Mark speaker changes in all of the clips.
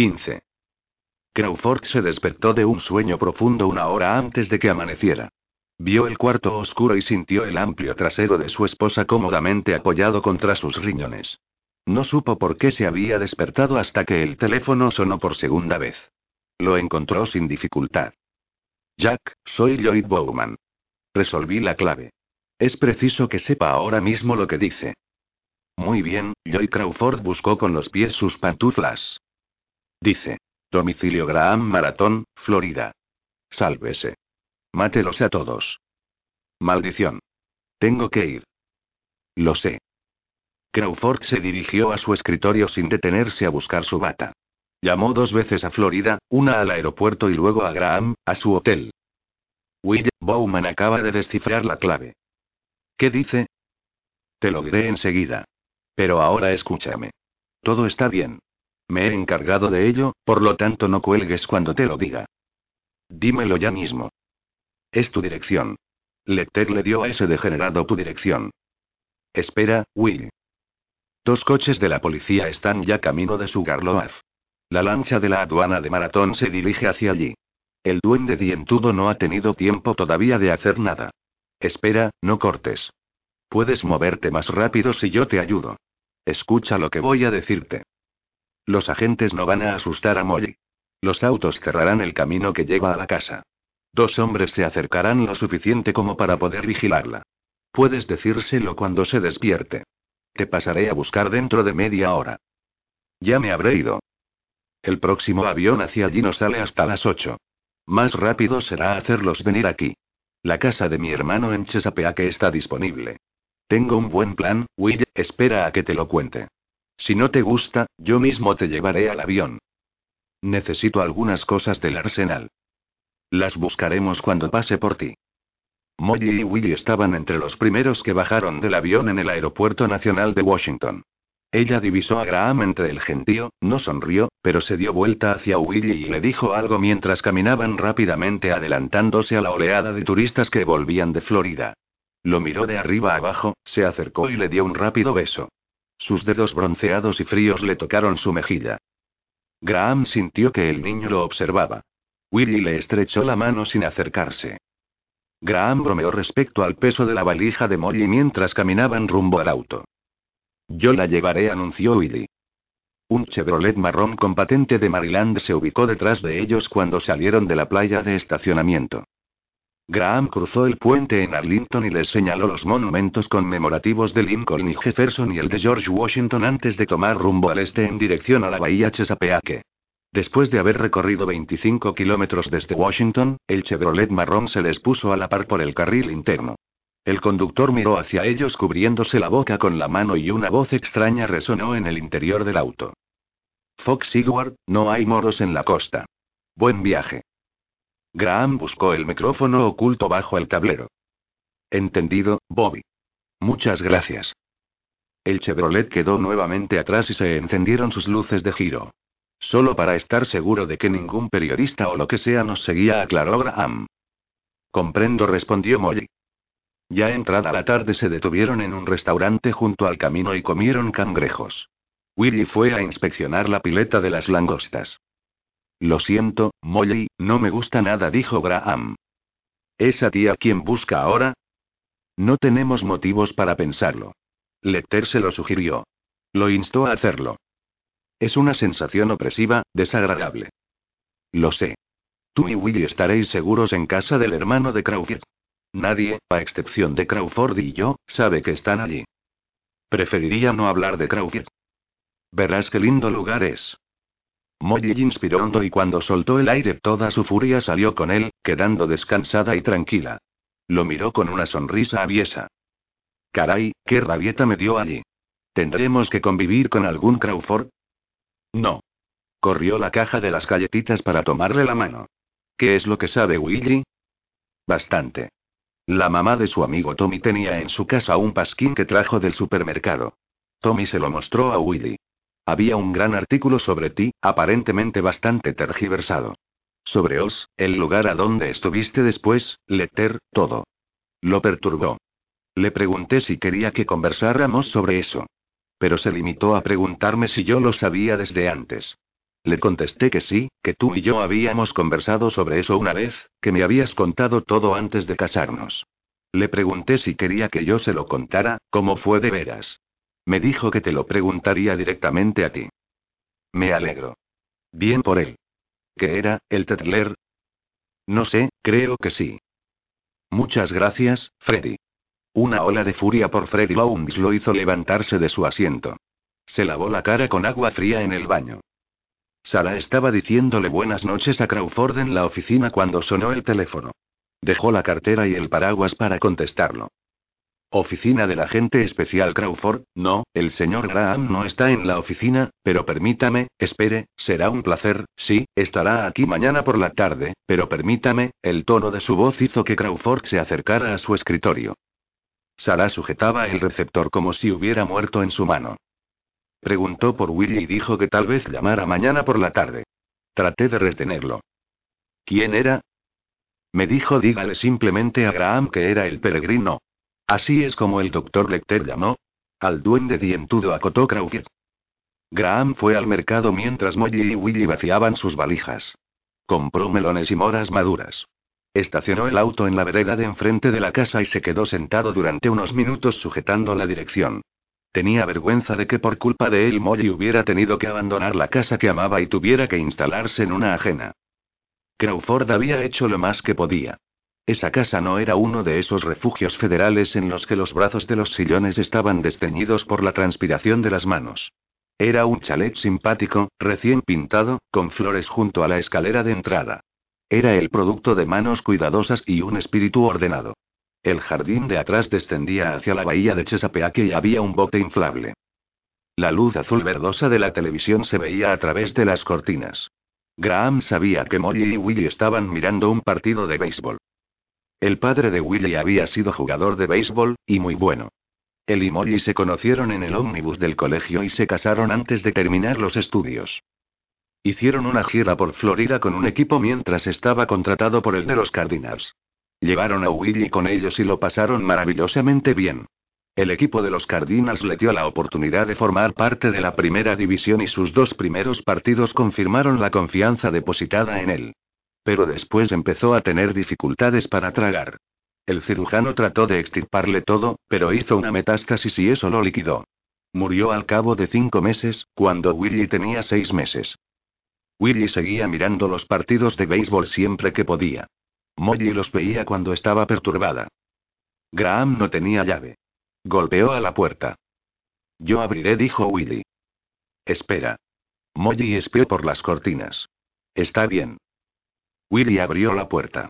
Speaker 1: 15. Crawford se despertó de un sueño profundo una hora antes de que amaneciera. Vio el cuarto oscuro y sintió el amplio trasero de su esposa cómodamente apoyado contra sus riñones. No supo por qué se había despertado hasta que el teléfono sonó por segunda vez. Lo encontró sin dificultad. Jack, soy Lloyd Bowman. Resolví la clave. Es preciso que sepa ahora mismo lo que dice. Muy bien, Lloyd Crawford buscó con los pies sus pantuflas. Dice. Domicilio Graham Maratón, Florida. Sálvese. Mátelos a todos. Maldición. Tengo que ir. Lo sé. Crawford se dirigió a su escritorio sin detenerse a buscar su bata. Llamó dos veces a Florida, una al aeropuerto y luego a Graham, a su hotel. Will Bowman acaba de descifrar la clave. ¿Qué dice? Te lo diré enseguida. Pero ahora escúchame. Todo está bien. Me he encargado de ello, por lo tanto no cuelgues cuando te lo diga. Dímelo ya mismo. Es tu dirección. Lecter le dio a ese degenerado tu dirección. Espera, Will. Dos coches de la policía están ya camino de Sugarloaf. La lancha de la aduana de Maratón se dirige hacia allí. El duende dientudo no ha tenido tiempo todavía de hacer nada. Espera, no cortes. Puedes moverte más rápido si yo te ayudo. Escucha lo que voy a decirte. Los agentes no van a asustar a Molly. Los autos cerrarán el camino que lleva a la casa. Dos hombres se acercarán lo suficiente como para poder vigilarla. Puedes decírselo cuando se despierte. Te pasaré a buscar dentro de media hora. Ya me habré ido. El próximo avión hacia allí no sale hasta las ocho. Más rápido será hacerlos venir aquí. La casa de mi hermano en Chesapeake está disponible. Tengo un buen plan, Will, espera a que te lo cuente. Si no te gusta, yo mismo te llevaré al avión. Necesito algunas cosas del arsenal. Las buscaremos cuando pase por ti. Molly y Willy estaban entre los primeros que bajaron del avión en el Aeropuerto Nacional de Washington. Ella divisó a Graham entre el gentío, no sonrió, pero se dio vuelta hacia Willy y le dijo algo mientras caminaban rápidamente adelantándose a la oleada de turistas que volvían de Florida. Lo miró de arriba abajo, se acercó y le dio un rápido beso. Sus dedos bronceados y fríos le tocaron su mejilla. Graham sintió que el niño lo observaba. Willy le estrechó la mano sin acercarse. Graham bromeó respecto al peso de la valija de Molly mientras caminaban rumbo al auto. Yo la llevaré, anunció Willy. Un Chevrolet marrón con patente de Maryland se ubicó detrás de ellos cuando salieron de la playa de estacionamiento. Graham cruzó el puente en Arlington y les señaló los monumentos conmemorativos de Lincoln y Jefferson y el de George Washington antes de tomar rumbo al este en dirección a la bahía Chesapeake. Después de haber recorrido 25 kilómetros desde Washington, el Chevrolet marrón se les puso a la par por el carril interno. El conductor miró hacia ellos cubriéndose la boca con la mano y una voz extraña resonó en el interior del auto. Fox Sigward, no hay moros en la costa. Buen viaje. Graham buscó el micrófono oculto bajo el tablero. Entendido, Bobby. Muchas gracias. El Chevrolet quedó nuevamente atrás y se encendieron sus luces de giro. Solo para estar seguro de que ningún periodista o lo que sea nos seguía, aclaró Graham. Comprendo, respondió Molly. Ya entrada la tarde se detuvieron en un restaurante junto al camino y comieron cangrejos. Willy fue a inspeccionar la pileta de las langostas. Lo siento, Molly, no me gusta nada, dijo Graham. ¿Es a ti a quien busca ahora? No tenemos motivos para pensarlo. Lecter se lo sugirió. Lo instó a hacerlo. Es una sensación opresiva, desagradable. Lo sé. Tú y Willy estaréis seguros en casa del hermano de Crawford. Nadie, a excepción de Crawford y yo, sabe que están allí. Preferiría no hablar de Crawford. Verás qué lindo lugar es. Molly inspiró hondo y cuando soltó el aire toda su furia salió con él, quedando descansada y tranquila. Lo miró con una sonrisa aviesa. Caray, qué rabieta me dio allí. ¿Tendremos que convivir con algún Crawford? No. Corrió la caja de las galletitas para tomarle la mano. ¿Qué es lo que sabe Willy? Bastante. La mamá de su amigo Tommy tenía en su casa un pasquín que trajo del supermercado. Tommy se lo mostró a Willy. Había un gran artículo sobre ti, aparentemente bastante tergiversado. Sobre Oz, el lugar a donde estuviste después, Letter, todo. Lo perturbó. Le pregunté si quería que conversáramos sobre eso. Pero se limitó a preguntarme si yo lo sabía desde antes. Le contesté que sí, que tú y yo habíamos conversado sobre eso una vez, que me habías contado todo antes de casarnos. Le pregunté si quería que yo se lo contara, como fue de veras. Me dijo que te lo preguntaría directamente a ti. Me alegro. Bien por él. ¿Qué era, el Tetler? No sé, creo que sí. Muchas gracias, Freddy. Una ola de furia por Freddy Lowndes lo hizo levantarse de su asiento. Se lavó la cara con agua fría en el baño. Sara estaba diciéndole buenas noches a Crawford en la oficina cuando sonó el teléfono. Dejó la cartera y el paraguas para contestarlo. Oficina del agente especial Crawford, no, el señor Graham no está en la oficina, pero permítame, espere, será un placer, sí, estará aquí mañana por la tarde, pero permítame, el tono de su voz hizo que Crawford se acercara a su escritorio. Sara sujetaba el receptor como si hubiera muerto en su mano. Preguntó por Willy y dijo que tal vez llamara mañana por la tarde. Traté de retenerlo. ¿Quién era? Me dijo dígale simplemente a Graham que era el peregrino. Así es como el doctor Lecter llamó. Al duende dientudo acotó Crawford. Graham fue al mercado mientras Molly y Willy vaciaban sus valijas. Compró melones y moras maduras. Estacionó el auto en la vereda de enfrente de la casa y se quedó sentado durante unos minutos sujetando la dirección. Tenía vergüenza de que por culpa de él Molly hubiera tenido que abandonar la casa que amaba y tuviera que instalarse en una ajena. Crawford había hecho lo más que podía. Esa casa no era uno de esos refugios federales en los que los brazos de los sillones estaban desteñidos por la transpiración de las manos. Era un chalet simpático, recién pintado, con flores junto a la escalera de entrada. Era el producto de manos cuidadosas y un espíritu ordenado. El jardín de atrás descendía hacia la bahía de Chesapeake y había un bote inflable. La luz azul verdosa de la televisión se veía a través de las cortinas. Graham sabía que Molly y Willy estaban mirando un partido de béisbol. El padre de Willy había sido jugador de béisbol, y muy bueno. Él y Molly se conocieron en el ómnibus del colegio y se casaron antes de terminar los estudios. Hicieron una gira por Florida con un equipo mientras estaba contratado por el de los Cardinals. Llevaron a Willy con ellos y lo pasaron maravillosamente bien. El equipo de los Cardinals le dio la oportunidad de formar parte de la primera división y sus dos primeros partidos confirmaron la confianza depositada en él. Pero después empezó a tener dificultades para tragar. El cirujano trató de extirparle todo, pero hizo una metástasis y eso lo liquidó. Murió al cabo de cinco meses, cuando Willy tenía seis meses. Willy seguía mirando los partidos de béisbol siempre que podía. Molly los veía cuando estaba perturbada. Graham no tenía llave. Golpeó a la puerta. Yo abriré, dijo Willy. Espera. Molly espió por las cortinas. Está bien. Willy abrió la puerta.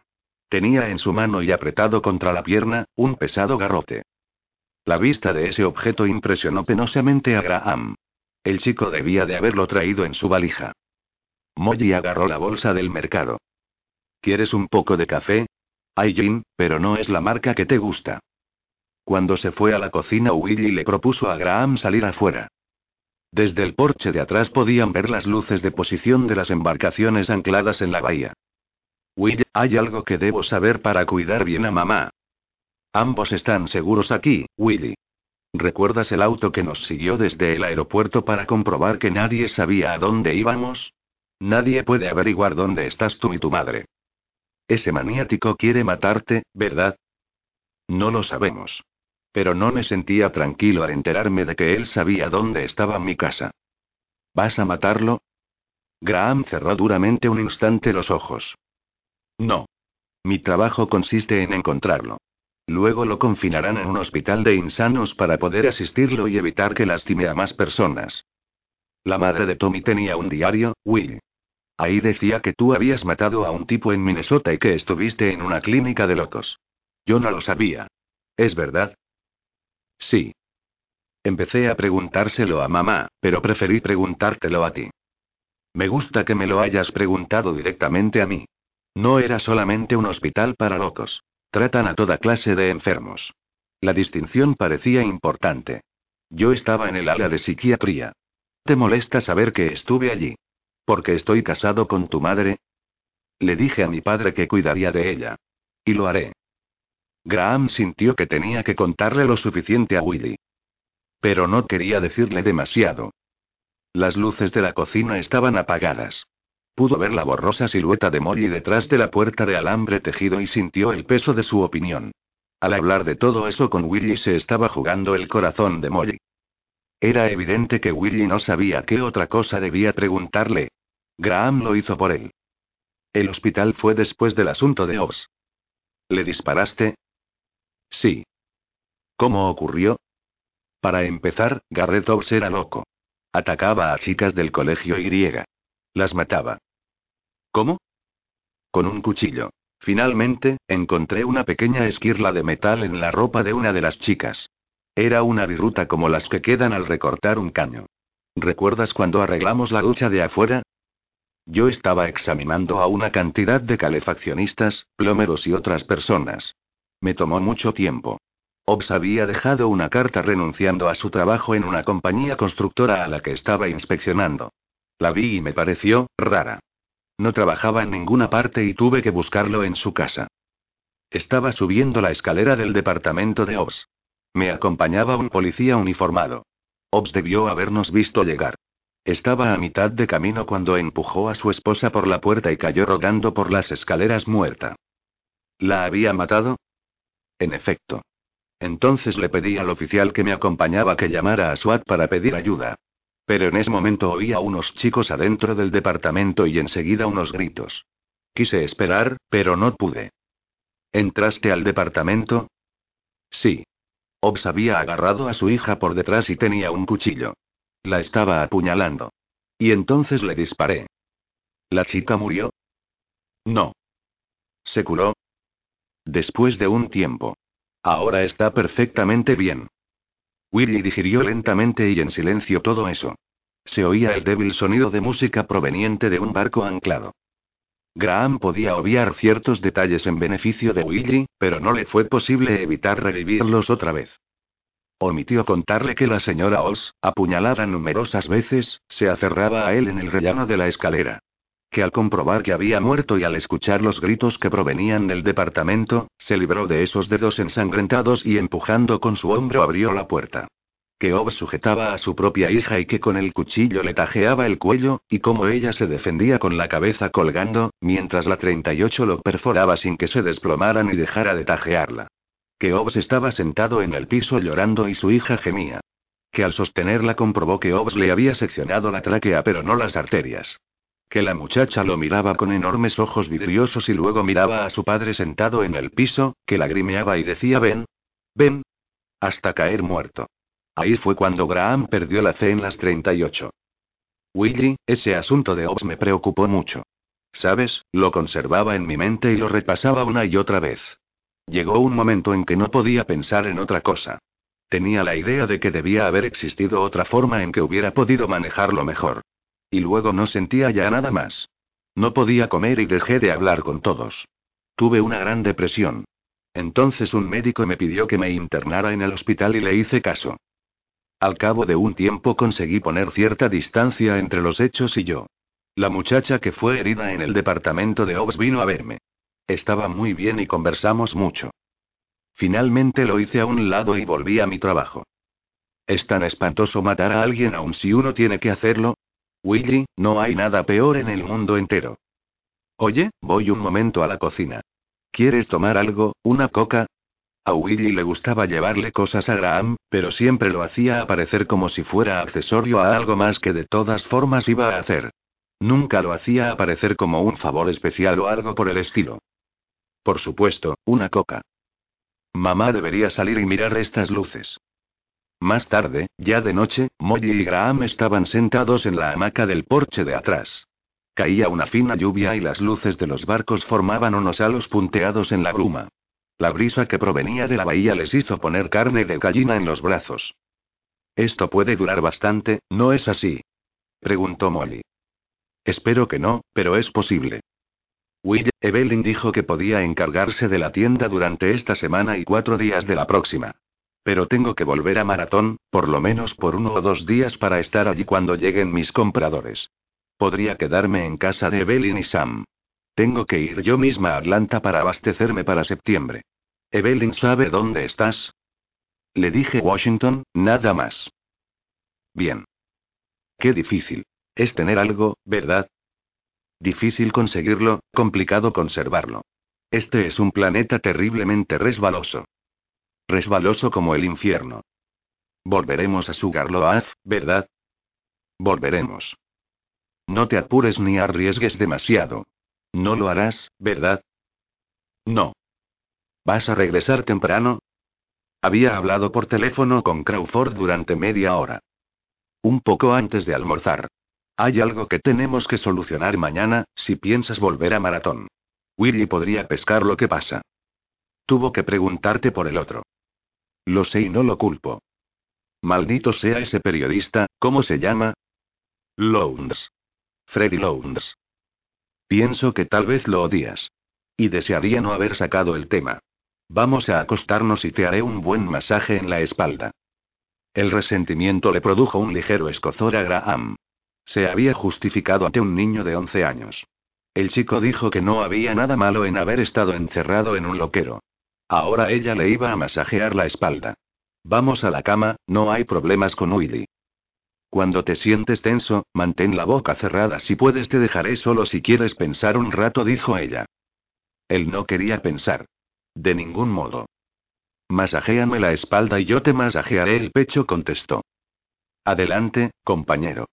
Speaker 1: Tenía en su mano y apretado contra la pierna, un pesado garrote. La vista de ese objeto impresionó penosamente a Graham. El chico debía de haberlo traído en su valija. Molly agarró la bolsa del mercado. ¿Quieres un poco de café? Hay gin, pero no es la marca que te gusta. Cuando se fue a la cocina, Willy le propuso a Graham salir afuera. Desde el porche de atrás podían ver las luces de posición de las embarcaciones ancladas en la bahía. Willy, hay algo que debo saber para cuidar bien a mamá. Ambos están seguros aquí, Willy. ¿Recuerdas el auto que nos siguió desde el aeropuerto para comprobar que nadie sabía a dónde íbamos? Nadie puede averiguar dónde estás tú y tu madre. Ese maniático quiere matarte, ¿verdad? No lo sabemos. Pero no me sentía tranquilo al enterarme de que él sabía dónde estaba mi casa. ¿Vas a matarlo? Graham cerró duramente un instante los ojos. No. Mi trabajo consiste en encontrarlo. Luego lo confinarán en un hospital de insanos para poder asistirlo y evitar que lastime a más personas. La madre de Tommy tenía un diario, Will. Ahí decía que tú habías matado a un tipo en Minnesota y que estuviste en una clínica de locos. Yo no lo sabía. ¿Es verdad? Sí. Empecé a preguntárselo a mamá, pero preferí preguntártelo a ti. Me gusta que me lo hayas preguntado directamente a mí. No era solamente un hospital para locos. Tratan a toda clase de enfermos. La distinción parecía importante. Yo estaba en el ala de psiquiatría. ¿Te molesta saber que estuve allí? Porque estoy casado con tu madre. Le dije a mi padre que cuidaría de ella. Y lo haré. Graham sintió que tenía que contarle lo suficiente a Willy. Pero no quería decirle demasiado. Las luces de la cocina estaban apagadas. Pudo ver la borrosa silueta de Molly detrás de la puerta de alambre tejido y sintió el peso de su opinión. Al hablar de todo eso con Willy se estaba jugando el corazón de Molly. Era evidente que Willy no sabía qué otra cosa debía preguntarle. Graham lo hizo por él. El hospital fue después del asunto de Oz. ¿Le disparaste? Sí. ¿Cómo ocurrió? Para empezar, Garrett Oz era loco. Atacaba a chicas del colegio Y. Las mataba. ¿Cómo? Con un cuchillo. Finalmente, encontré una pequeña esquirla de metal en la ropa de una de las chicas. Era una viruta como las que quedan al recortar un caño. ¿Recuerdas cuando arreglamos la ducha de afuera? Yo estaba examinando a una cantidad de calefaccionistas, plomeros y otras personas. Me tomó mucho tiempo. Obbs había dejado una carta renunciando a su trabajo en una compañía constructora a la que estaba inspeccionando. La vi y me pareció rara. No trabajaba en ninguna parte y tuve que buscarlo en su casa. Estaba subiendo la escalera del departamento de Obbs. Me acompañaba un policía uniformado. Obbs debió habernos visto llegar. Estaba a mitad de camino cuando empujó a su esposa por la puerta y cayó rodando por las escaleras muerta. ¿La había matado? En efecto. Entonces le pedí al oficial que me acompañaba que llamara a SWAT para pedir ayuda. Pero en ese momento oí a unos chicos adentro del departamento y enseguida unos gritos. Quise esperar, pero no pude. ¿Entraste al departamento? Sí. Obbs había agarrado a su hija por detrás y tenía un cuchillo. La estaba apuñalando. Y entonces le disparé. ¿La chica murió? No. ¿Se curó? Después de un tiempo. Ahora está perfectamente bien. Willy digirió lentamente y en silencio todo eso. Se oía el débil sonido de música proveniente de un barco anclado. Graham podía obviar ciertos detalles en beneficio de Willy, pero no le fue posible evitar revivirlos otra vez. Omitió contarle que la señora Oz, apuñalada numerosas veces, se aferraba a él en el rellano de la escalera. Que al comprobar que había muerto y al escuchar los gritos que provenían del departamento, se libró de esos dedos ensangrentados y empujando con su hombro abrió la puerta. Que Ob sujetaba a su propia hija y que con el cuchillo le tajeaba el cuello, y cómo ella se defendía con la cabeza colgando, mientras la 38 lo perforaba sin que se desplomara ni dejara de tajearla que Obbs estaba sentado en el piso llorando y su hija gemía. Que al sostenerla comprobó que Obbs le había seccionado la tráquea pero no las arterias. Que la muchacha lo miraba con enormes ojos vidriosos y luego miraba a su padre sentado en el piso, que lagrimeaba y decía ven. Ven. Hasta caer muerto. Ahí fue cuando Graham perdió la fe en las 38. Willy, ese asunto de Obbs me preocupó mucho. ¿Sabes? Lo conservaba en mi mente y lo repasaba una y otra vez. Llegó un momento en que no podía pensar en otra cosa. Tenía la idea de que debía haber existido otra forma en que hubiera podido manejarlo mejor. Y luego no sentía ya nada más. No podía comer y dejé de hablar con todos. Tuve una gran depresión. Entonces un médico me pidió que me internara en el hospital y le hice caso. Al cabo de un tiempo conseguí poner cierta distancia entre los hechos y yo. La muchacha que fue herida en el departamento de Obbs vino a verme. Estaba muy bien y conversamos mucho. Finalmente lo hice a un lado y volví a mi trabajo. ¿Es tan espantoso matar a alguien aun si uno tiene que hacerlo? Willy, no hay nada peor en el mundo entero. Oye, voy un momento a la cocina. ¿Quieres tomar algo, una coca? A Willy le gustaba llevarle cosas a Graham, pero siempre lo hacía aparecer como si fuera accesorio a algo más que de todas formas iba a hacer. Nunca lo hacía aparecer como un favor especial o algo por el estilo. Por supuesto, una coca. Mamá debería salir y mirar estas luces. Más tarde, ya de noche, Molly y Graham estaban sentados en la hamaca del porche de atrás. Caía una fina lluvia y las luces de los barcos formaban unos halos punteados en la bruma. La brisa que provenía de la bahía les hizo poner carne de gallina en los brazos. Esto puede durar bastante, ¿no es así? preguntó Molly. Espero que no, pero es posible. Will, Evelyn dijo que podía encargarse de la tienda durante esta semana y cuatro días de la próxima. Pero tengo que volver a Maratón, por lo menos por uno o dos días para estar allí cuando lleguen mis compradores. Podría quedarme en casa de Evelyn y Sam. Tengo que ir yo misma a Atlanta para abastecerme para septiembre. Evelyn sabe dónde estás. Le dije Washington, nada más. Bien. Qué difícil. Es tener algo, ¿verdad? Difícil conseguirlo, complicado conservarlo. Este es un planeta terriblemente resbaloso. Resbaloso como el infierno. Volveremos a Sugarloaf, ¿verdad? Volveremos. No te apures ni arriesgues demasiado. No lo harás, ¿verdad? No. ¿Vas a regresar temprano? Había hablado por teléfono con Crawford durante media hora. Un poco antes de almorzar. Hay algo que tenemos que solucionar mañana, si piensas volver a maratón. Willy podría pescar lo que pasa. Tuvo que preguntarte por el otro. Lo sé y no lo culpo. Maldito sea ese periodista, ¿cómo se llama? Lowndes. Freddy Lowndes. Pienso que tal vez lo odias. Y desearía no haber sacado el tema. Vamos a acostarnos y te haré un buen masaje en la espalda. El resentimiento le produjo un ligero escozor a Graham. Se había justificado ante un niño de 11 años. El chico dijo que no había nada malo en haber estado encerrado en un loquero. Ahora ella le iba a masajear la espalda. Vamos a la cama, no hay problemas con Willy. Cuando te sientes tenso, mantén la boca cerrada si puedes te dejaré solo si quieres pensar un rato, dijo ella. Él no quería pensar. De ningún modo. Masajéame la espalda y yo te masajearé el pecho, contestó. Adelante, compañero.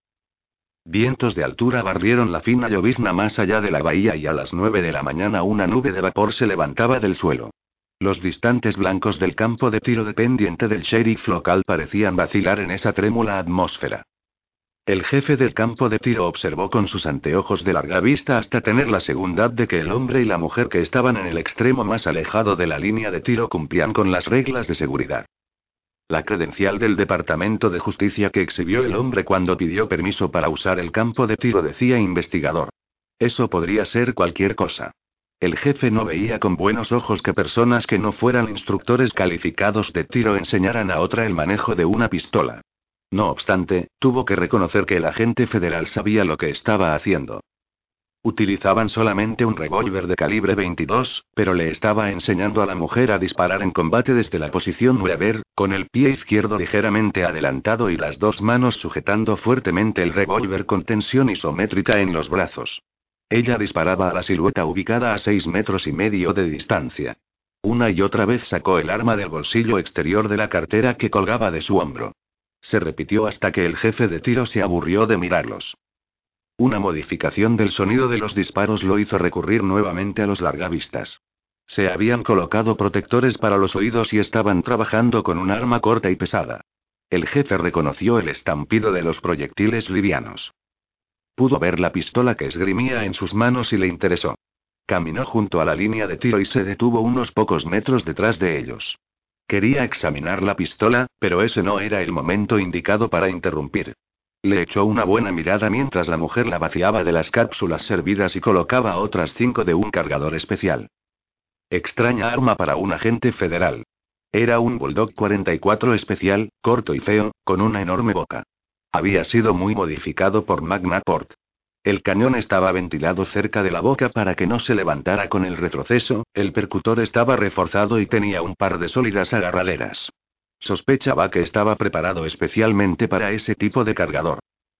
Speaker 1: Vientos de altura barrieron la fina llovizna más allá de la bahía y a las nueve de la mañana una nube de vapor se levantaba del suelo. Los distantes blancos del campo de tiro dependiente del sheriff local parecían vacilar en esa trémula atmósfera. El jefe del campo de tiro observó con sus anteojos de larga vista hasta tener la seguridad de que el hombre y la mujer que estaban en el extremo más alejado de la línea de tiro cumplían con las reglas de seguridad. La credencial del Departamento de Justicia que exhibió el hombre cuando pidió permiso para usar el campo de tiro decía investigador. Eso podría ser cualquier cosa. El jefe no veía con buenos ojos que personas que no fueran instructores calificados de tiro enseñaran a otra el manejo de una pistola. No obstante, tuvo que reconocer que el agente federal sabía lo que estaba haciendo. Utilizaban solamente un revólver de calibre 22, pero le estaba enseñando a la mujer a disparar en combate desde la posición Weber, con el pie izquierdo ligeramente adelantado y las dos manos sujetando fuertemente el revólver con tensión isométrica en los brazos. Ella disparaba a la silueta ubicada a seis metros y medio de distancia. Una y otra vez sacó el arma del bolsillo exterior de la cartera que colgaba de su hombro. Se repitió hasta que el jefe de tiro se aburrió de mirarlos. Una modificación del sonido de los disparos lo hizo recurrir nuevamente a los largavistas. Se habían colocado protectores para los oídos y estaban trabajando con un arma corta y pesada. El jefe reconoció el estampido de los proyectiles livianos. Pudo ver la pistola que esgrimía en sus manos y le interesó. Caminó junto a la línea de tiro y se detuvo unos pocos metros detrás de ellos. Quería examinar la pistola, pero ese no era el momento indicado para interrumpir. Le echó una buena mirada mientras la mujer la vaciaba de las cápsulas servidas y colocaba otras cinco de un cargador especial. Extraña arma para un agente federal. Era un Bulldog 44 especial, corto y feo, con una enorme boca. Había sido muy modificado por Magnaport. El cañón estaba ventilado cerca de la boca para que no se levantara con el retroceso, el percutor estaba reforzado y tenía un par de sólidas agarraderas. Sospechaba que estaba preparado especialmente para ese tipo de cargador.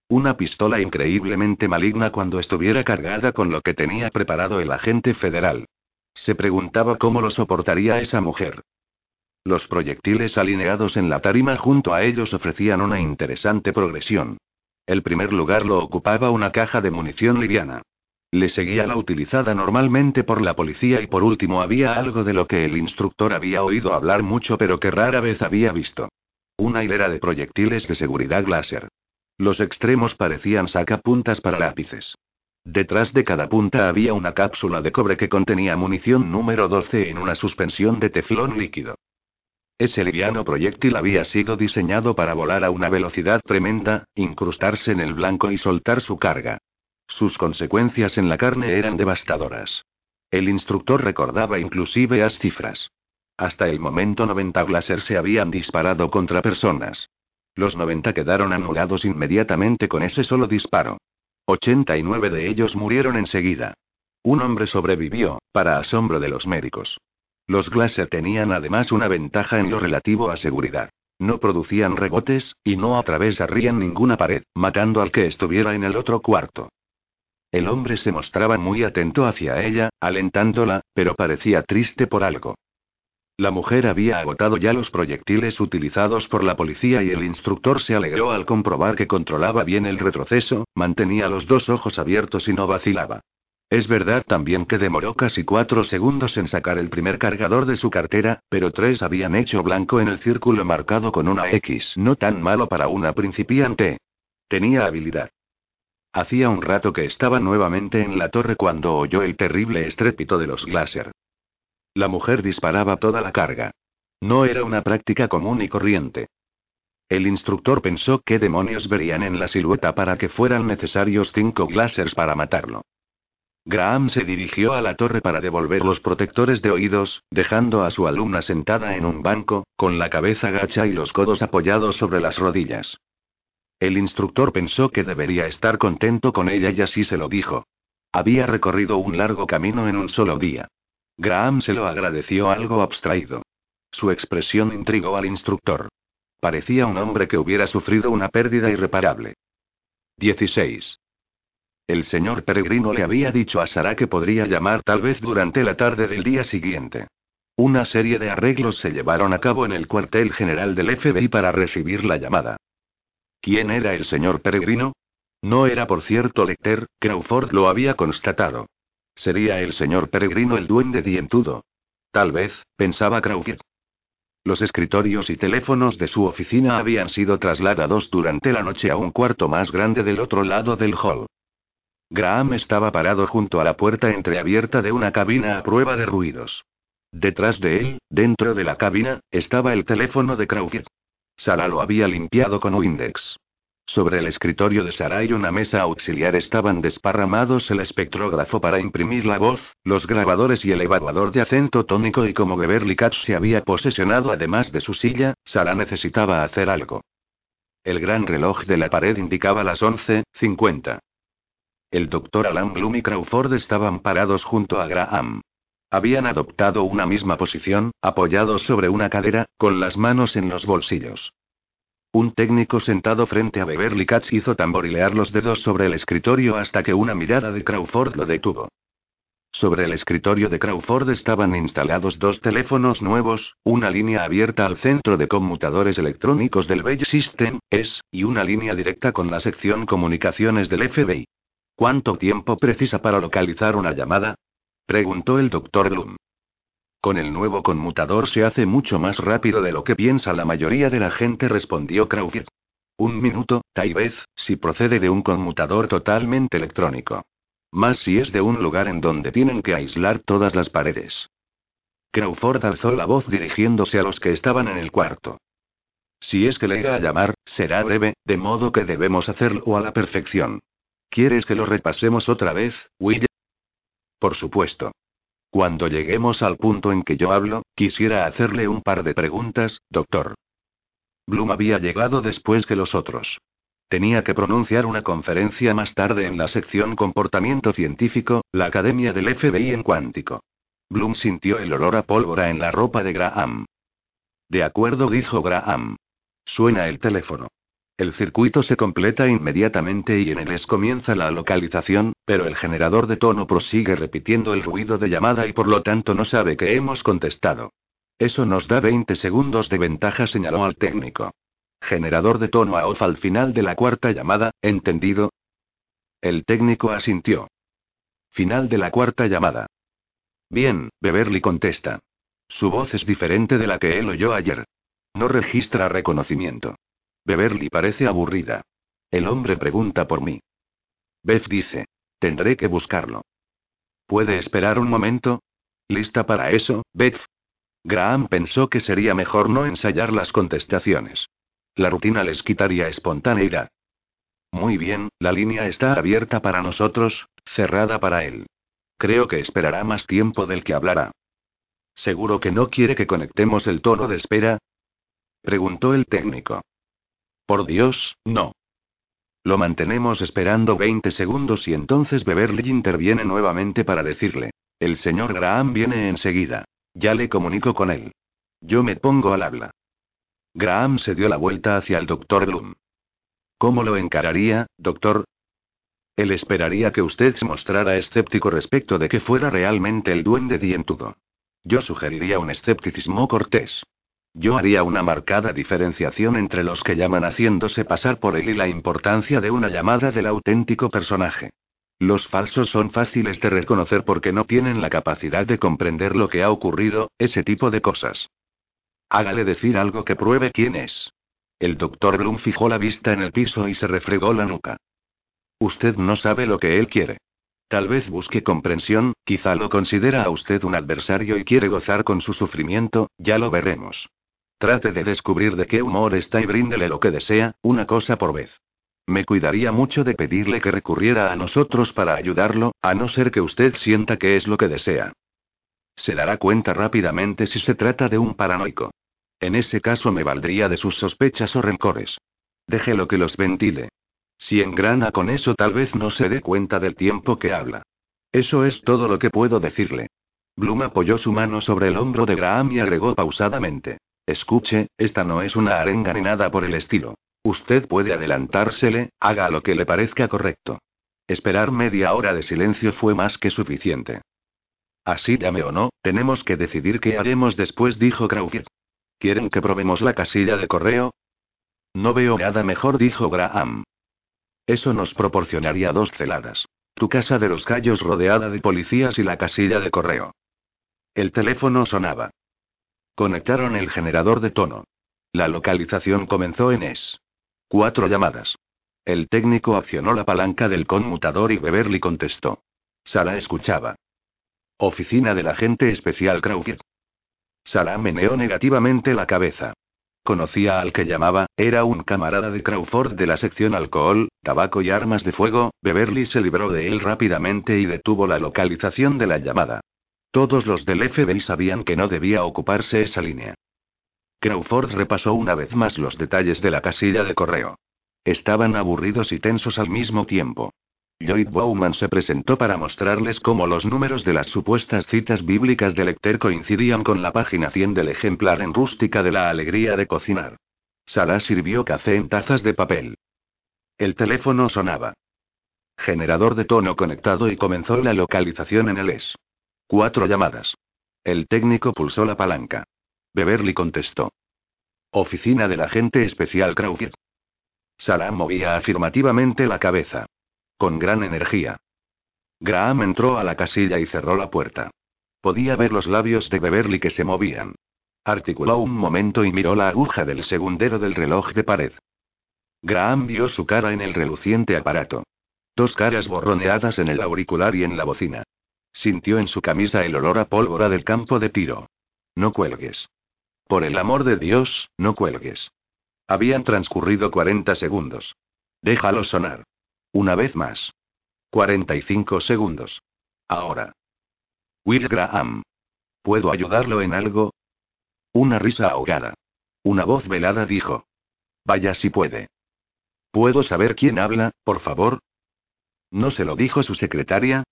Speaker 1: Una pistola increíblemente maligna cuando estuviera cargada con lo que tenía preparado el agente federal. Se preguntaba cómo lo soportaría esa mujer. Los proyectiles alineados en la tarima junto a ellos ofrecían una interesante progresión. El primer lugar lo ocupaba una caja de munición liviana. Le seguía la utilizada normalmente por la policía y por último había algo de lo que el instructor había oído hablar mucho pero que rara vez había visto. Una hilera de proyectiles de seguridad láser. Los extremos parecían sacapuntas para lápices. Detrás de cada punta había una cápsula de cobre que contenía munición número 12 en una suspensión de teflón líquido. Ese liviano proyectil había sido diseñado para volar a una velocidad tremenda, incrustarse en el blanco y soltar su carga. Sus consecuencias en la carne eran devastadoras. El instructor recordaba inclusive las cifras. Hasta el momento 90 Glaser se habían disparado contra personas. Los 90 quedaron anulados inmediatamente con ese solo disparo. 89 de ellos murieron enseguida. Un hombre sobrevivió, para asombro de los médicos. Los Glaser tenían además una ventaja en lo relativo a seguridad. No producían rebotes, y no atravesarían ninguna pared, matando al que estuviera en el otro cuarto. El hombre se mostraba muy atento hacia ella, alentándola, pero parecía triste por algo. La mujer había agotado ya los proyectiles utilizados por la policía y el instructor se alegró al comprobar que controlaba bien el retroceso, mantenía los dos ojos abiertos y no vacilaba. Es verdad también que demoró casi cuatro segundos en sacar el primer cargador de su cartera, pero tres habían hecho blanco en el círculo marcado con una X. No tan malo para una principiante. Tenía habilidad. Hacía un rato que estaba nuevamente en la torre cuando oyó el terrible estrépito de los Glaser. La mujer disparaba toda la carga. No era una práctica común y corriente. El instructor pensó qué demonios verían en la silueta para que fueran necesarios cinco Glasers para matarlo. Graham se dirigió a la torre para devolver los protectores de oídos, dejando a su alumna sentada en un banco, con la cabeza gacha y los codos apoyados sobre las rodillas. El instructor pensó que debería estar contento con ella y así se lo dijo. Había recorrido un largo camino en un solo día. Graham se lo agradeció algo abstraído. Su expresión intrigó al instructor. Parecía un hombre que hubiera sufrido una pérdida irreparable. 16. El señor Peregrino le había dicho a Sara que podría llamar tal vez durante la tarde del día siguiente. Una serie de arreglos se llevaron a cabo en el cuartel general del FBI para recibir la llamada. ¿Quién era el señor Peregrino? No era, por cierto, Lecter, Crawford lo había constatado. ¿Sería el señor Peregrino el duende dientudo? Tal vez, pensaba Crawford. Los escritorios y teléfonos de su oficina habían sido trasladados durante la noche a un cuarto más grande del otro lado del hall. Graham estaba parado junto a la puerta entreabierta de una cabina a prueba de ruidos. Detrás de él, dentro de la cabina, estaba el teléfono de Crawford. Sara lo había limpiado con Windex. Sobre el escritorio de Sara y una mesa auxiliar estaban desparramados el espectrógrafo para imprimir la voz, los grabadores y el evaluador de acento tónico y como Beverly Katz se había posesionado además de su silla, Sara necesitaba hacer algo. El gran reloj de la pared indicaba las 11.50. El doctor Alan Bloom y Crawford estaban parados junto a Graham. Habían adoptado una misma posición, apoyados sobre una cadera, con las manos en los bolsillos. Un técnico sentado frente a Beverly Katz hizo tamborilear los dedos sobre el escritorio hasta que una mirada de Crawford lo detuvo. Sobre el escritorio de Crawford estaban instalados dos teléfonos nuevos, una línea abierta al centro de conmutadores electrónicos del Bell System, S, y una línea directa con la sección comunicaciones del FBI. ¿Cuánto tiempo precisa para localizar una llamada? preguntó el doctor Bloom. Con el nuevo conmutador se hace mucho más rápido de lo que piensa la mayoría de la gente, respondió Crawford. Un minuto, tal vez, si procede de un conmutador totalmente electrónico. Más si es de un lugar en donde tienen que aislar todas las paredes. Crawford alzó la voz dirigiéndose a los que estaban en el cuarto. Si es que le a llamar, será breve, de modo que debemos hacerlo a la perfección. ¿Quieres que lo repasemos otra vez, Will? Por supuesto. Cuando lleguemos al punto en que yo hablo, quisiera hacerle un par de preguntas, doctor. Bloom había llegado después que los otros. Tenía que pronunciar una conferencia más tarde en la sección Comportamiento Científico, la Academia del FBI en Cuántico. Bloom sintió el olor a pólvora en la ropa de Graham. De acuerdo, dijo Graham. Suena el teléfono. El circuito se completa inmediatamente y en el es comienza la localización, pero el generador de tono prosigue repitiendo el ruido de llamada y por lo tanto no sabe que hemos contestado. Eso nos da 20 segundos de ventaja, señaló al técnico. Generador de tono a off al final de la cuarta llamada, ¿entendido? El técnico asintió. Final de la cuarta llamada. Bien, Beverly contesta. Su voz es diferente de la que él oyó ayer. No registra reconocimiento. Beverly parece aburrida. El hombre pregunta por mí. Beth dice. Tendré que buscarlo. ¿Puede esperar un momento? ¿Lista para eso, Beth? Graham pensó que sería mejor no ensayar las contestaciones. La rutina les quitaría espontaneidad. Muy bien, la línea está abierta para nosotros, cerrada para él. Creo que esperará más tiempo del que hablará. ¿Seguro que no quiere que conectemos el tono de espera? Preguntó el técnico. Por Dios, no. Lo mantenemos esperando 20 segundos y entonces Beverly interviene nuevamente para decirle. El señor Graham viene enseguida. Ya le comunico con él. Yo me pongo al habla. Graham se dio la vuelta hacia el doctor Bloom. ¿Cómo lo encararía, doctor? Él esperaría que usted se mostrara escéptico respecto de que fuera realmente el duende dientudo. Yo sugeriría un escepticismo cortés. Yo haría una marcada diferenciación entre los que llaman haciéndose pasar por él y la importancia de una llamada del auténtico personaje. Los falsos son fáciles de reconocer porque no tienen la capacidad de comprender lo que ha ocurrido, ese tipo de cosas. Hágale decir algo que pruebe quién es. El doctor Bloom fijó la vista en el piso y se refregó la nuca. Usted no sabe lo que él quiere. Tal vez busque comprensión, quizá lo considera a usted un adversario y quiere gozar con su sufrimiento, ya lo veremos. Trate de descubrir de qué humor está y bríndele lo que desea, una cosa por vez. Me cuidaría mucho de pedirle que recurriera a nosotros para ayudarlo, a no ser que usted sienta que es lo que desea. Se dará cuenta rápidamente si se trata de un paranoico. En ese caso me valdría de sus sospechas o rencores. Déjelo que los ventile. Si engrana con eso tal vez no se dé cuenta del tiempo que habla. Eso es todo lo que puedo decirle. Bloom apoyó su mano sobre el hombro de Graham y agregó pausadamente. Escuche, esta no es una arenga ni nada por el estilo. Usted puede adelantársele, haga lo que le parezca correcto. Esperar media hora de silencio fue más que suficiente. Así llame o no, tenemos que decidir qué haremos después, dijo Crawford. ¿Quieren que probemos la casilla de correo? No veo nada mejor, dijo Graham. Eso nos proporcionaría dos celadas. Tu casa de los callos rodeada de policías y la casilla de correo. El teléfono sonaba. Conectaron el generador de tono. La localización comenzó en es. Cuatro llamadas. El técnico accionó la palanca del conmutador y Beverly contestó. Sara escuchaba. Oficina del agente especial Crawford. Sara meneó negativamente la cabeza. Conocía al que llamaba, era un camarada de Crawford de la sección alcohol, tabaco y armas de fuego. Beverly se libró de él rápidamente y detuvo la localización de la llamada. Todos los del FBI sabían que no debía ocuparse esa línea. Crawford repasó una vez más los detalles de la casilla de correo. Estaban aburridos y tensos al mismo tiempo. Lloyd Bowman se presentó para mostrarles cómo los números de las supuestas citas bíblicas de Lecter coincidían con la página 100 del ejemplar en rústica de la alegría de cocinar. Sara sirvió café en tazas de papel. El teléfono sonaba. Generador de tono conectado y comenzó la localización en el ES. Cuatro llamadas. El técnico pulsó la palanca. Beverly contestó. Oficina del agente especial Crawford. Sara movía afirmativamente la cabeza. Con gran energía. Graham entró a la casilla y cerró la puerta. Podía ver los labios de Beverly que se movían. Articuló un momento y miró la aguja del segundero del reloj de pared. Graham vio su cara en el reluciente aparato. Dos caras borroneadas en el auricular y en la bocina. Sintió en su camisa el olor a pólvora del campo de tiro. No cuelgues. Por el amor de Dios, no cuelgues. Habían transcurrido 40 segundos. Déjalo sonar. Una vez más. 45 segundos. Ahora. Will Graham. ¿Puedo ayudarlo en algo? Una risa ahogada. Una voz velada dijo. Vaya si puede. ¿Puedo saber quién habla, por favor? ¿No se lo dijo su secretaria?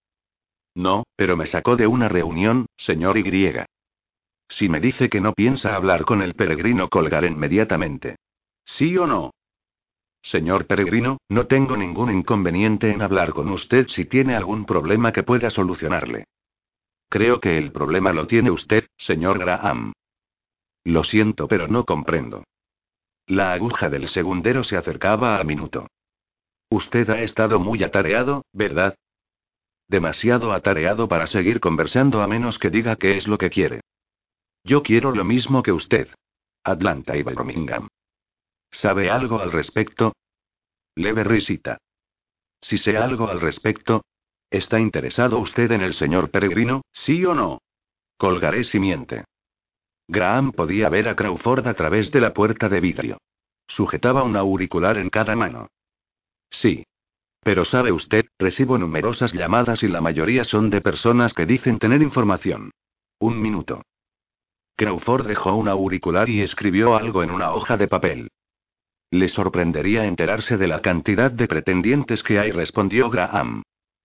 Speaker 1: No, pero me sacó de una reunión, señor Y. Si me dice que no piensa hablar con el peregrino, colgaré inmediatamente. ¿Sí o no? Señor Peregrino, no tengo ningún inconveniente en hablar con usted si tiene algún problema que pueda solucionarle. Creo que el problema lo tiene usted, señor Graham. Lo siento, pero no comprendo. La aguja del segundero se acercaba a minuto. Usted ha estado muy atareado, ¿verdad? Demasiado atareado para seguir conversando a menos que diga qué es lo que quiere. Yo quiero lo mismo que usted. Atlanta y Birmingham. ¿Sabe algo al respecto? Leve risita. Si sé algo al respecto. ¿Está interesado usted en el señor Peregrino, sí o no? Colgaré si miente. Graham podía ver a Crawford a través de la puerta de vidrio. Sujetaba un auricular en cada mano. Sí. Pero sabe usted, recibo numerosas llamadas y la mayoría son de personas que dicen tener información. Un minuto. Crawford dejó un auricular y escribió algo en una hoja de papel. Le sorprendería enterarse de la cantidad de pretendientes que hay, respondió Graham.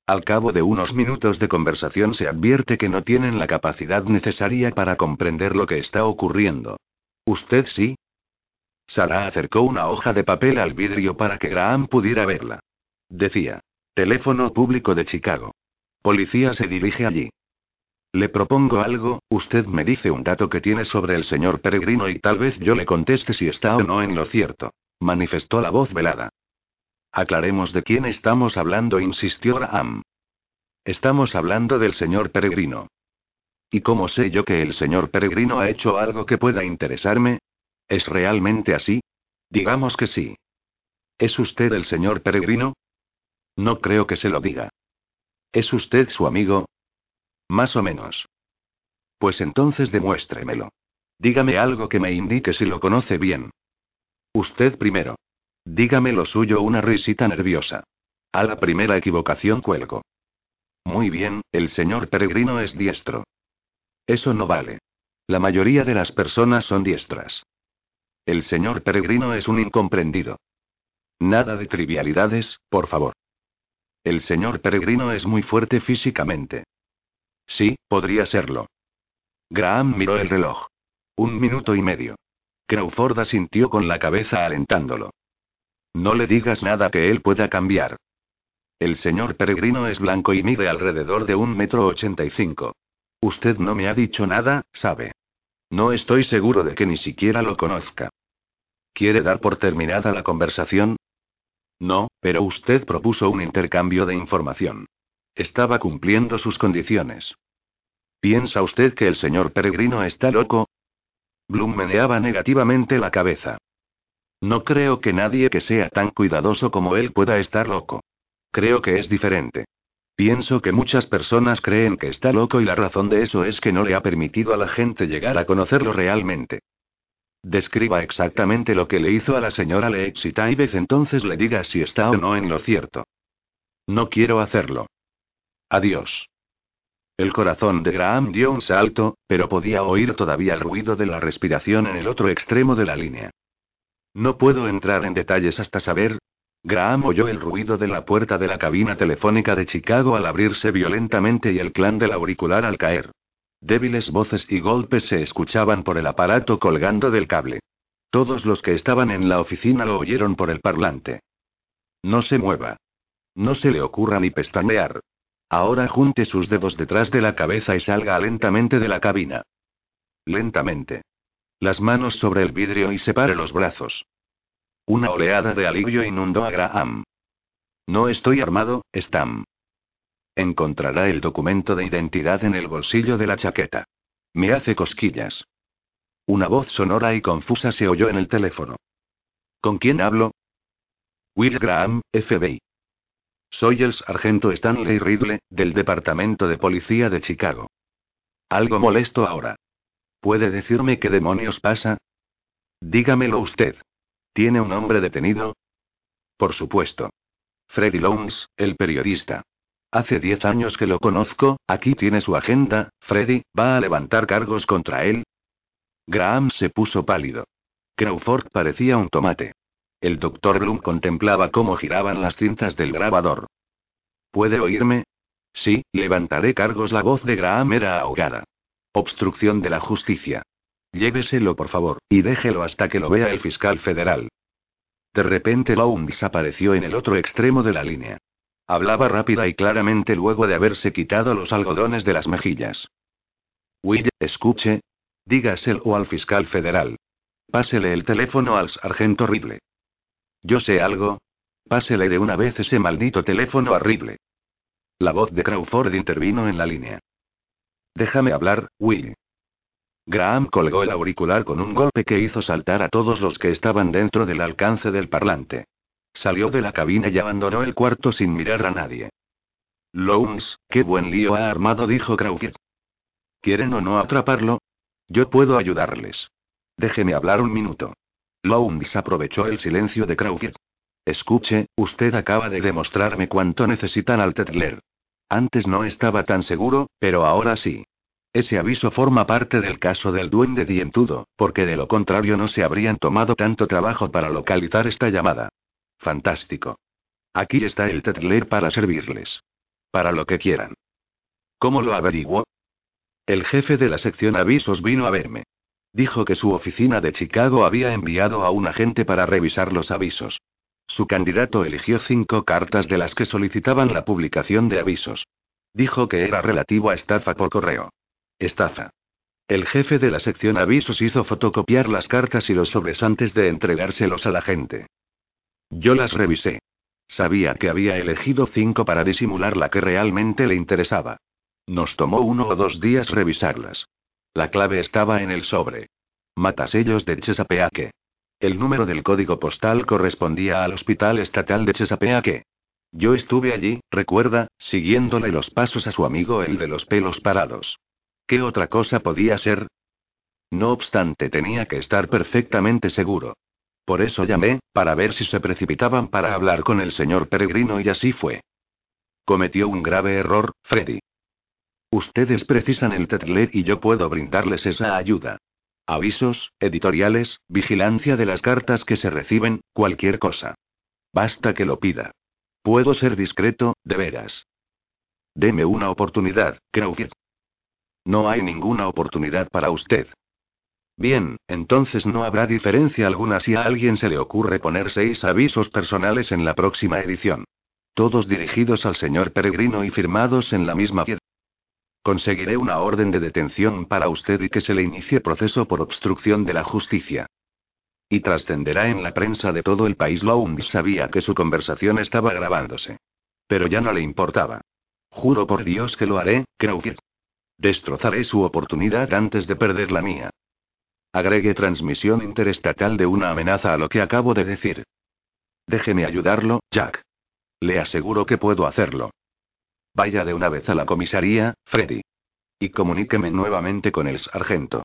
Speaker 1: Al cabo de unos minutos de conversación se advierte que no tienen la capacidad necesaria para comprender lo que está ocurriendo. ¿Usted sí? Sara acercó una hoja de papel al vidrio para que Graham pudiera verla. Decía. Teléfono público de Chicago. Policía se dirige allí. Le propongo algo, usted me dice un dato que tiene sobre el señor Peregrino y tal vez yo le conteste si está o no en lo cierto, manifestó la voz velada. Aclaremos de quién estamos hablando, insistió Graham. Estamos hablando del señor Peregrino. ¿Y cómo sé yo que el señor Peregrino ha hecho algo que pueda interesarme? ¿Es realmente así? Digamos que sí. ¿Es usted el señor Peregrino? No creo que se lo diga. ¿Es usted su amigo? Más o menos. Pues entonces demuéstremelo. Dígame algo que me indique si lo conoce bien. Usted primero. Dígame lo suyo, una risita nerviosa. A la primera equivocación cuelgo. Muy bien, el señor Peregrino es diestro. Eso no vale. La mayoría de las personas son diestras. El señor Peregrino es un incomprendido. Nada de trivialidades, por favor. El señor Peregrino es muy fuerte físicamente. Sí, podría serlo. Graham miró el reloj. Un minuto y medio. Crawford asintió con la cabeza alentándolo. No le digas nada que él pueda cambiar. El señor Peregrino es blanco y mide alrededor de un metro ochenta y cinco. Usted no me ha dicho nada, sabe. No estoy seguro de que ni siquiera lo conozca. ¿Quiere dar por terminada la conversación? No, pero usted propuso un intercambio de información. Estaba cumpliendo sus condiciones. ¿Piensa usted que el señor Peregrino está loco? Bloom meneaba negativamente la cabeza. No creo que nadie que sea tan cuidadoso como él pueda estar loco. Creo que es diferente. Pienso que muchas personas creen que está loco y la razón de eso es que no le ha permitido a la gente llegar a conocerlo realmente. Describa exactamente lo que le hizo a la señora Lex y tal vez entonces le diga si está o no en lo cierto. No quiero hacerlo. Adiós. El corazón de Graham dio un salto, pero podía oír todavía el ruido de la respiración en el otro extremo de la línea. No puedo entrar en detalles hasta saber. Graham oyó el ruido de la puerta de la cabina telefónica de Chicago al abrirse violentamente y el clan del auricular al caer. Débiles voces y golpes se escuchaban por el aparato colgando del cable. Todos los que estaban en la oficina lo oyeron por el parlante. No se mueva. No se le ocurra ni pestañear. Ahora junte sus dedos detrás de la cabeza y salga lentamente de la cabina. Lentamente. Las manos sobre el vidrio y separe los brazos. Una oleada de alivio inundó a Graham. No estoy armado, Stam. Encontrará el documento de identidad en el bolsillo de la chaqueta. Me hace cosquillas. Una voz sonora y confusa se oyó en el teléfono. ¿Con quién hablo? Will Graham, FBI. Soy el sargento Stanley Ridley, del Departamento de Policía de Chicago. Algo molesto ahora. ¿Puede decirme qué demonios pasa? Dígamelo usted. ¿Tiene un hombre detenido? Por supuesto. Freddy Lowndes, el periodista. Hace diez años que lo conozco, aquí tiene su agenda, Freddy, ¿va a levantar cargos contra él? Graham se puso pálido. Crawford parecía un tomate. El doctor Bloom contemplaba cómo giraban las cintas del grabador. ¿Puede oírme? Sí, levantaré cargos. La voz de Graham era ahogada. Obstrucción de la justicia. Lléveselo, por favor, y déjelo hasta que lo vea el fiscal federal. De repente Baum desapareció en el otro extremo de la línea. Hablaba rápida y claramente luego de haberse quitado los algodones de las mejillas. Will, escuche. Dígaselo al fiscal federal. Pásele el teléfono al sargento Rible. Yo sé algo. Pásele de una vez ese maldito teléfono horrible. La voz de Crawford intervino en la línea. Déjame hablar, Will. Graham colgó el auricular con un golpe que hizo saltar a todos los que estaban dentro del alcance del parlante. Salió de la cabina y abandonó el cuarto sin mirar a nadie. Lowndes, qué buen lío ha armado, dijo Crawford. ¿Quieren o no atraparlo? Yo puedo ayudarles. Déjeme hablar un minuto. Lowndes aprovechó el silencio de Crawford. Escuche, usted acaba de demostrarme cuánto necesitan al Tetler. Antes no estaba tan seguro, pero ahora sí. Ese aviso forma parte del caso del duende dientudo, porque de lo contrario no se habrían tomado tanto trabajo para localizar esta llamada. Fantástico. Aquí está el Tetler para servirles. Para lo que quieran. ¿Cómo lo averiguó? El jefe de la sección avisos vino a verme. Dijo que su oficina de Chicago había enviado a un agente para revisar los avisos. Su candidato eligió cinco cartas de las que solicitaban la publicación de avisos. Dijo que era relativo a estafa por correo. Estafa. El jefe de la sección avisos hizo fotocopiar las cartas y los sobres antes de entregárselos a la gente. Yo las revisé. Sabía que había elegido cinco para disimular la que realmente le interesaba. Nos tomó uno o dos días revisarlas. La clave estaba en el sobre. Matasellos de Chesapeake. El número del código postal correspondía al Hospital Estatal de Chesapeake. Yo estuve allí, recuerda, siguiéndole los pasos a su amigo el de los pelos parados. ¿Qué otra cosa podía ser? No obstante, tenía que estar perfectamente seguro. Por eso llamé, para ver si se precipitaban para hablar con el señor Peregrino y así fue. Cometió un grave error, Freddy. Ustedes precisan el Tetler y yo puedo brindarles esa ayuda. Avisos, editoriales, vigilancia de las cartas que se reciben, cualquier cosa. Basta que lo pida. Puedo ser discreto, de veras. Deme una oportunidad, Crawford. No hay ninguna oportunidad para usted. Bien, entonces no habrá diferencia alguna si a alguien se le ocurre poner seis avisos personales en la próxima edición. Todos dirigidos al señor Peregrino y firmados en la misma piedra. Conseguiré una orden de detención para usted y que se le inicie proceso por obstrucción de la justicia. Y trascenderá en la prensa de todo el país. Lowndes sabía que su conversación estaba grabándose. Pero ya no le importaba. Juro por Dios que lo haré, Crawford. Destrozaré su oportunidad antes de perder la mía. Agregue transmisión interestatal de una amenaza a lo que acabo de decir. Déjeme ayudarlo, Jack. Le aseguro que puedo hacerlo. Vaya de una vez a la comisaría, Freddy. Y comuníqueme nuevamente con el sargento.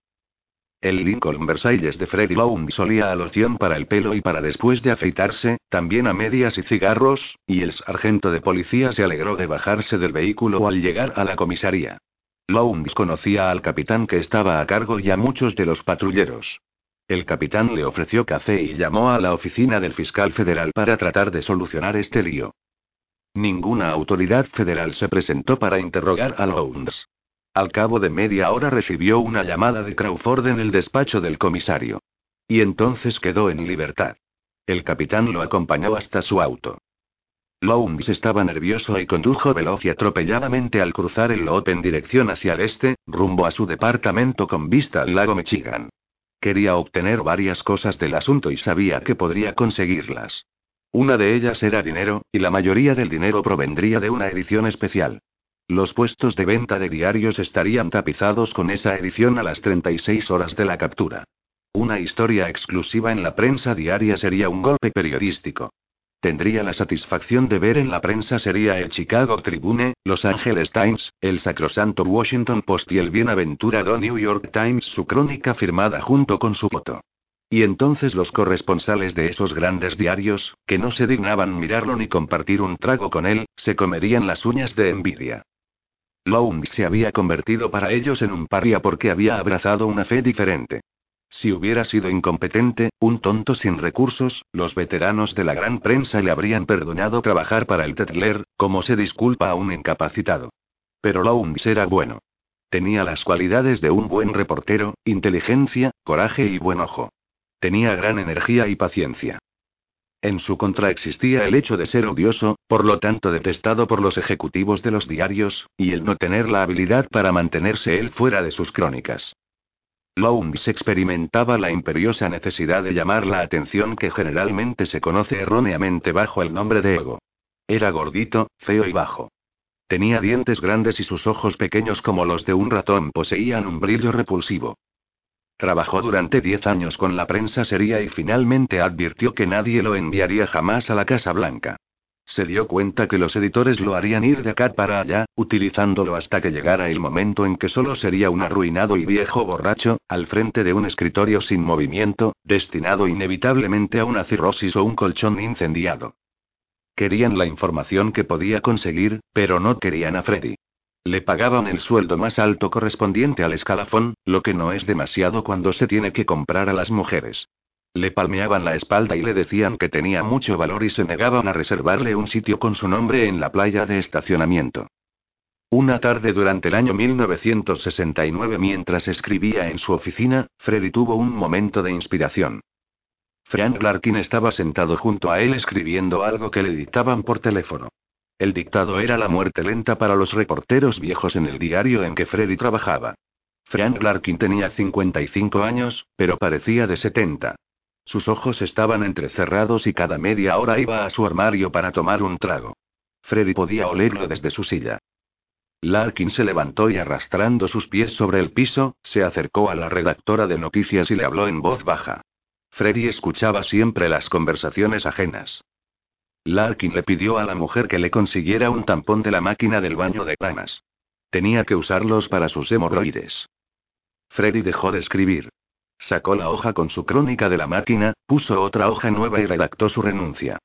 Speaker 1: El Lincoln Versailles de Freddy Lowndes solía a loción para el pelo y para después de afeitarse, también a medias y cigarros, y el sargento de policía se alegró de bajarse del vehículo al llegar a la comisaría. Lowndes conocía al capitán que estaba a cargo y a muchos de los patrulleros. El capitán le ofreció café y llamó a la oficina del fiscal federal para tratar de solucionar este lío. Ninguna autoridad federal se presentó para interrogar a Lowndes. Al cabo de media hora recibió una llamada de Crawford en el despacho del comisario. Y entonces quedó en libertad. El capitán lo acompañó hasta su auto. Lowndes estaba nervioso y condujo veloz y atropelladamente al cruzar el lot en dirección hacia el este, rumbo a su departamento con vista al lago Michigan. Quería obtener varias cosas del asunto y sabía que podría conseguirlas. Una de ellas era dinero, y la mayoría del dinero provendría de una edición especial. Los puestos de venta de diarios estarían tapizados con esa edición a las 36 horas de la captura. Una historia exclusiva en la prensa diaria sería un golpe periodístico. Tendría la satisfacción de ver en la prensa sería el Chicago Tribune, Los Angeles Times, el sacrosanto Washington Post y el bienaventurado New York Times su crónica firmada junto con su foto. Y entonces los corresponsales de esos grandes diarios, que no se dignaban mirarlo ni compartir un trago con él, se comerían las uñas de envidia. Lowndes se había convertido para ellos en un paria porque había abrazado una fe diferente. Si hubiera sido incompetente, un tonto sin recursos, los veteranos de la gran prensa le habrían perdonado trabajar para el Tetler, como se disculpa a un incapacitado. Pero Lowndes era bueno. Tenía las cualidades de un buen reportero, inteligencia, coraje y buen ojo. Tenía gran energía y paciencia. En su contra existía el hecho de ser odioso, por lo tanto detestado por los ejecutivos de los diarios, y el no tener la habilidad para mantenerse él fuera de sus crónicas. Lowndes experimentaba la imperiosa necesidad de llamar la atención que generalmente se conoce erróneamente bajo el nombre de ego. Era gordito, feo y bajo. Tenía dientes grandes y sus ojos pequeños como los de un ratón poseían un brillo repulsivo. Trabajó durante diez años con la prensa seria y finalmente advirtió que nadie lo enviaría jamás a la Casa Blanca. Se dio cuenta que los editores lo harían ir de acá para allá, utilizándolo hasta que llegara el momento en que solo sería un arruinado y viejo borracho, al frente de un escritorio sin movimiento, destinado inevitablemente a una cirrosis o un colchón incendiado. Querían la información que podía conseguir, pero no querían a Freddy. Le pagaban el sueldo más alto correspondiente al escalafón, lo que no es demasiado cuando se tiene que comprar a las mujeres. Le palmeaban la espalda y le decían que tenía mucho valor y se negaban a reservarle un sitio con su nombre en la playa de estacionamiento. Una tarde durante el año 1969 mientras escribía en su oficina, Freddy tuvo un momento de inspiración. Frank Larkin estaba sentado junto a él escribiendo algo que le dictaban por teléfono. El dictado era la muerte lenta para los reporteros viejos en el diario en que Freddy trabajaba. Frank Larkin tenía 55 años, pero parecía de 70. Sus ojos estaban entrecerrados y cada media hora iba a su armario para tomar un trago. Freddy podía olerlo desde su silla. Larkin se levantó y arrastrando sus pies sobre el piso, se acercó a la redactora de noticias y le habló en voz baja. Freddy escuchaba siempre las conversaciones ajenas. Larkin le pidió a la mujer que le consiguiera un tampón de la máquina del baño de ranas. Tenía que usarlos para sus hemorroides. Freddy dejó de escribir. Sacó la hoja con su crónica de la máquina, puso otra hoja nueva y redactó su renuncia.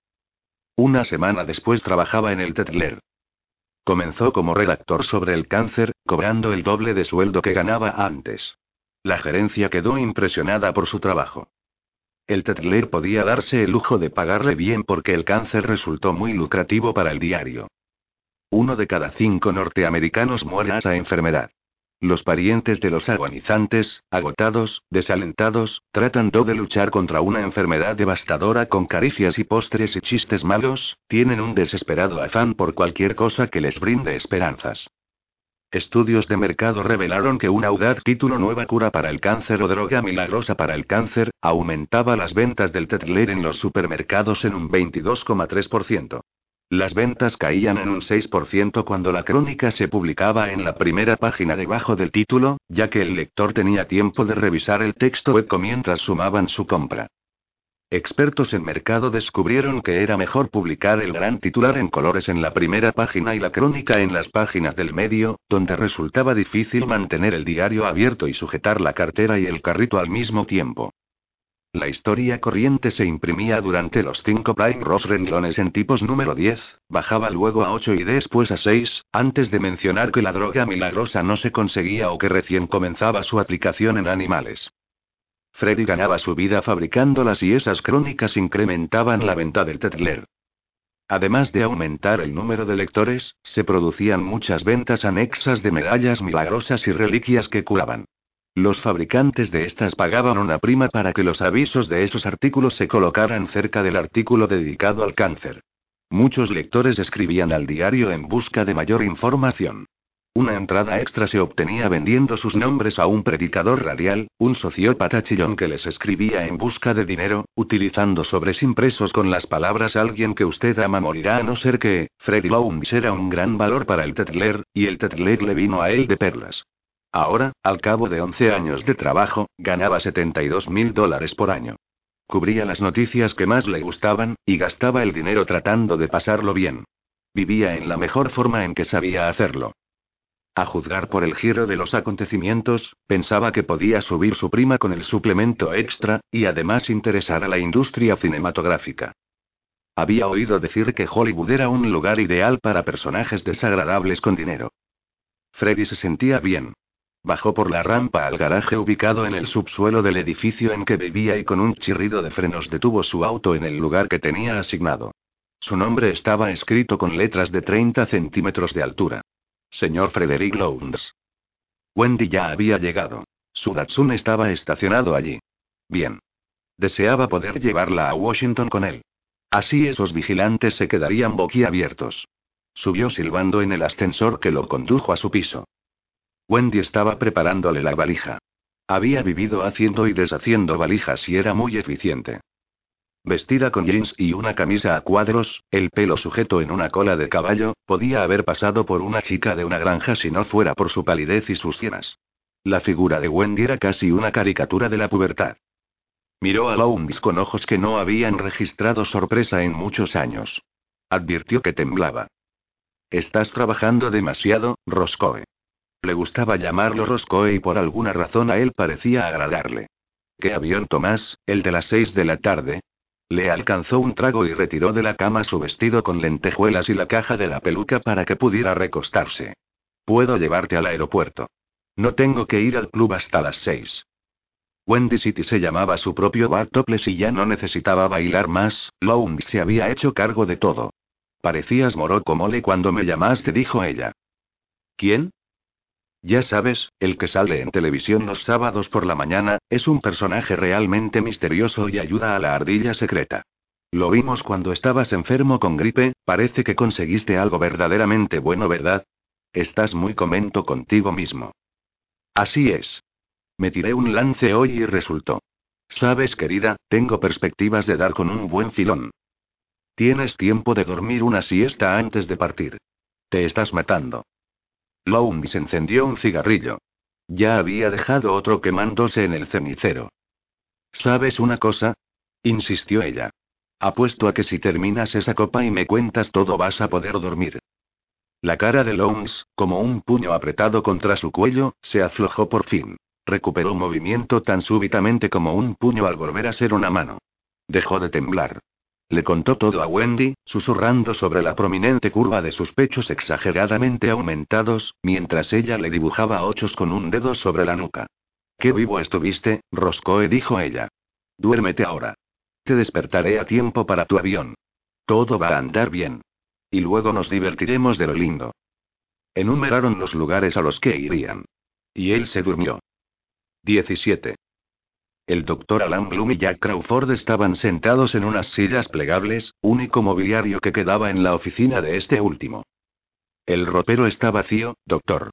Speaker 1: Una semana después trabajaba en el Tetler. Comenzó como redactor sobre el cáncer, cobrando el doble de sueldo que ganaba antes. La gerencia quedó impresionada por su trabajo. El Tetler podía darse el lujo de pagarle bien porque el cáncer resultó muy lucrativo para el diario. Uno de cada cinco norteamericanos muere a esa enfermedad. Los parientes de los agonizantes, agotados, desalentados, tratan de luchar contra una enfermedad devastadora con caricias y postres y chistes malos, tienen un desesperado afán por cualquier cosa que les brinde esperanzas. Estudios de mercado revelaron que un audaz título Nueva cura para el cáncer o droga milagrosa para el cáncer, aumentaba las ventas del Tetler en los supermercados en un 22,3%. Las ventas caían en un 6% cuando la crónica se publicaba en la primera página debajo del título, ya que el lector tenía tiempo de revisar el texto eco mientras sumaban su compra. Expertos en mercado descubrieron que era mejor publicar el gran titular en colores en la primera página y la crónica en las páginas del medio, donde resultaba difícil mantener el diario abierto y sujetar la cartera y el carrito al mismo tiempo. La historia corriente se imprimía durante los cinco Prime Ross renglones en tipos número 10, bajaba luego a 8 y después a 6, antes de mencionar que la droga milagrosa no se conseguía o que recién comenzaba su aplicación en animales. Freddy ganaba su vida fabricándolas y esas crónicas incrementaban la venta del Tetler. Además de aumentar el número de lectores, se producían muchas ventas anexas de medallas milagrosas y reliquias que curaban. Los fabricantes de estas pagaban una prima para que los avisos de esos artículos se colocaran cerca del artículo dedicado al cáncer. Muchos lectores escribían al diario en busca de mayor información. Una entrada extra se obtenía vendiendo sus nombres a un predicador radial, un sociópata chillón que les escribía en busca de dinero, utilizando sobres impresos con las palabras alguien que usted ama morirá a no ser que, Freddy Lowndes era un gran valor para el Tetler, y el Tetler le vino a él de perlas. Ahora, al cabo de 11 años de trabajo, ganaba 72 mil dólares por año. Cubría las noticias que más le gustaban, y gastaba el dinero tratando de pasarlo bien. Vivía en la mejor forma en que sabía hacerlo. A juzgar por el giro de los acontecimientos, pensaba que podía subir su prima con el suplemento extra, y además interesar a la industria cinematográfica. Había oído decir que Hollywood era un lugar ideal para personajes desagradables con dinero. Freddy se sentía bien. Bajó por la rampa al garaje ubicado en el subsuelo del edificio en que vivía y con un chirrido de frenos detuvo su auto en el lugar que tenía asignado. Su nombre estaba escrito con letras de 30 centímetros de altura. Señor Frederick Lowndes. Wendy ya había llegado. Su Datsun estaba estacionado allí. Bien. Deseaba poder llevarla a Washington con él. Así esos vigilantes se quedarían boquiabiertos. Subió silbando en el ascensor que lo condujo a su piso. Wendy estaba preparándole la valija. Había vivido haciendo y deshaciendo valijas y era muy eficiente. Vestida con jeans y una camisa a cuadros, el pelo sujeto en una cola de caballo, podía haber pasado por una chica de una granja si no fuera por su palidez y sus sienas. La figura de Wendy era casi una caricatura de la pubertad. Miró a Lowndes con ojos que no habían registrado sorpresa en muchos años. Advirtió que temblaba. Estás trabajando demasiado, Roscoe. Le gustaba llamarlo Roscoe y por alguna razón a él parecía agradarle. ¿Qué avión tomás? El de las seis de la tarde. Le alcanzó un trago y retiró de la cama su vestido con lentejuelas y la caja de la peluca para que pudiera recostarse. Puedo llevarte al aeropuerto. No tengo que ir al club hasta las seis. Wendy City se llamaba su propio bar topless y ya no necesitaba bailar más, Lowndes se había hecho cargo de todo. Parecías moroco mole cuando me llamaste, dijo ella. ¿Quién? Ya sabes, el que sale en televisión los sábados por la mañana, es un personaje realmente misterioso y ayuda a la ardilla secreta. Lo vimos cuando estabas enfermo con gripe, parece que conseguiste algo verdaderamente bueno, ¿verdad? Estás muy comento contigo mismo. Así es. Me tiré un lance hoy y resultó. Sabes, querida, tengo perspectivas de dar con un buen filón. Tienes tiempo de dormir una siesta antes de partir. Te estás matando. Lowndes encendió un cigarrillo. Ya había dejado otro quemándose en el cenicero. ¿Sabes una cosa? insistió ella. Apuesto a que si terminas esa copa y me cuentas todo vas a poder dormir. La cara de Lowndes, como un puño apretado contra su cuello, se aflojó por fin. Recuperó movimiento tan súbitamente como un puño al volver a ser una mano. Dejó de temblar. Le contó todo a Wendy, susurrando sobre la prominente curva de sus pechos exageradamente aumentados, mientras ella le dibujaba ochos con un dedo sobre la nuca. Qué vivo estuviste, Roscoe dijo ella. Duérmete ahora. Te despertaré a tiempo para tu avión. Todo va a andar bien. Y luego nos divertiremos de lo lindo. Enumeraron los lugares a los que irían. Y él se durmió. 17. El doctor Alan Bloom y Jack Crawford estaban sentados en unas sillas plegables, único mobiliario que quedaba en la oficina de este último. El ropero está vacío, doctor.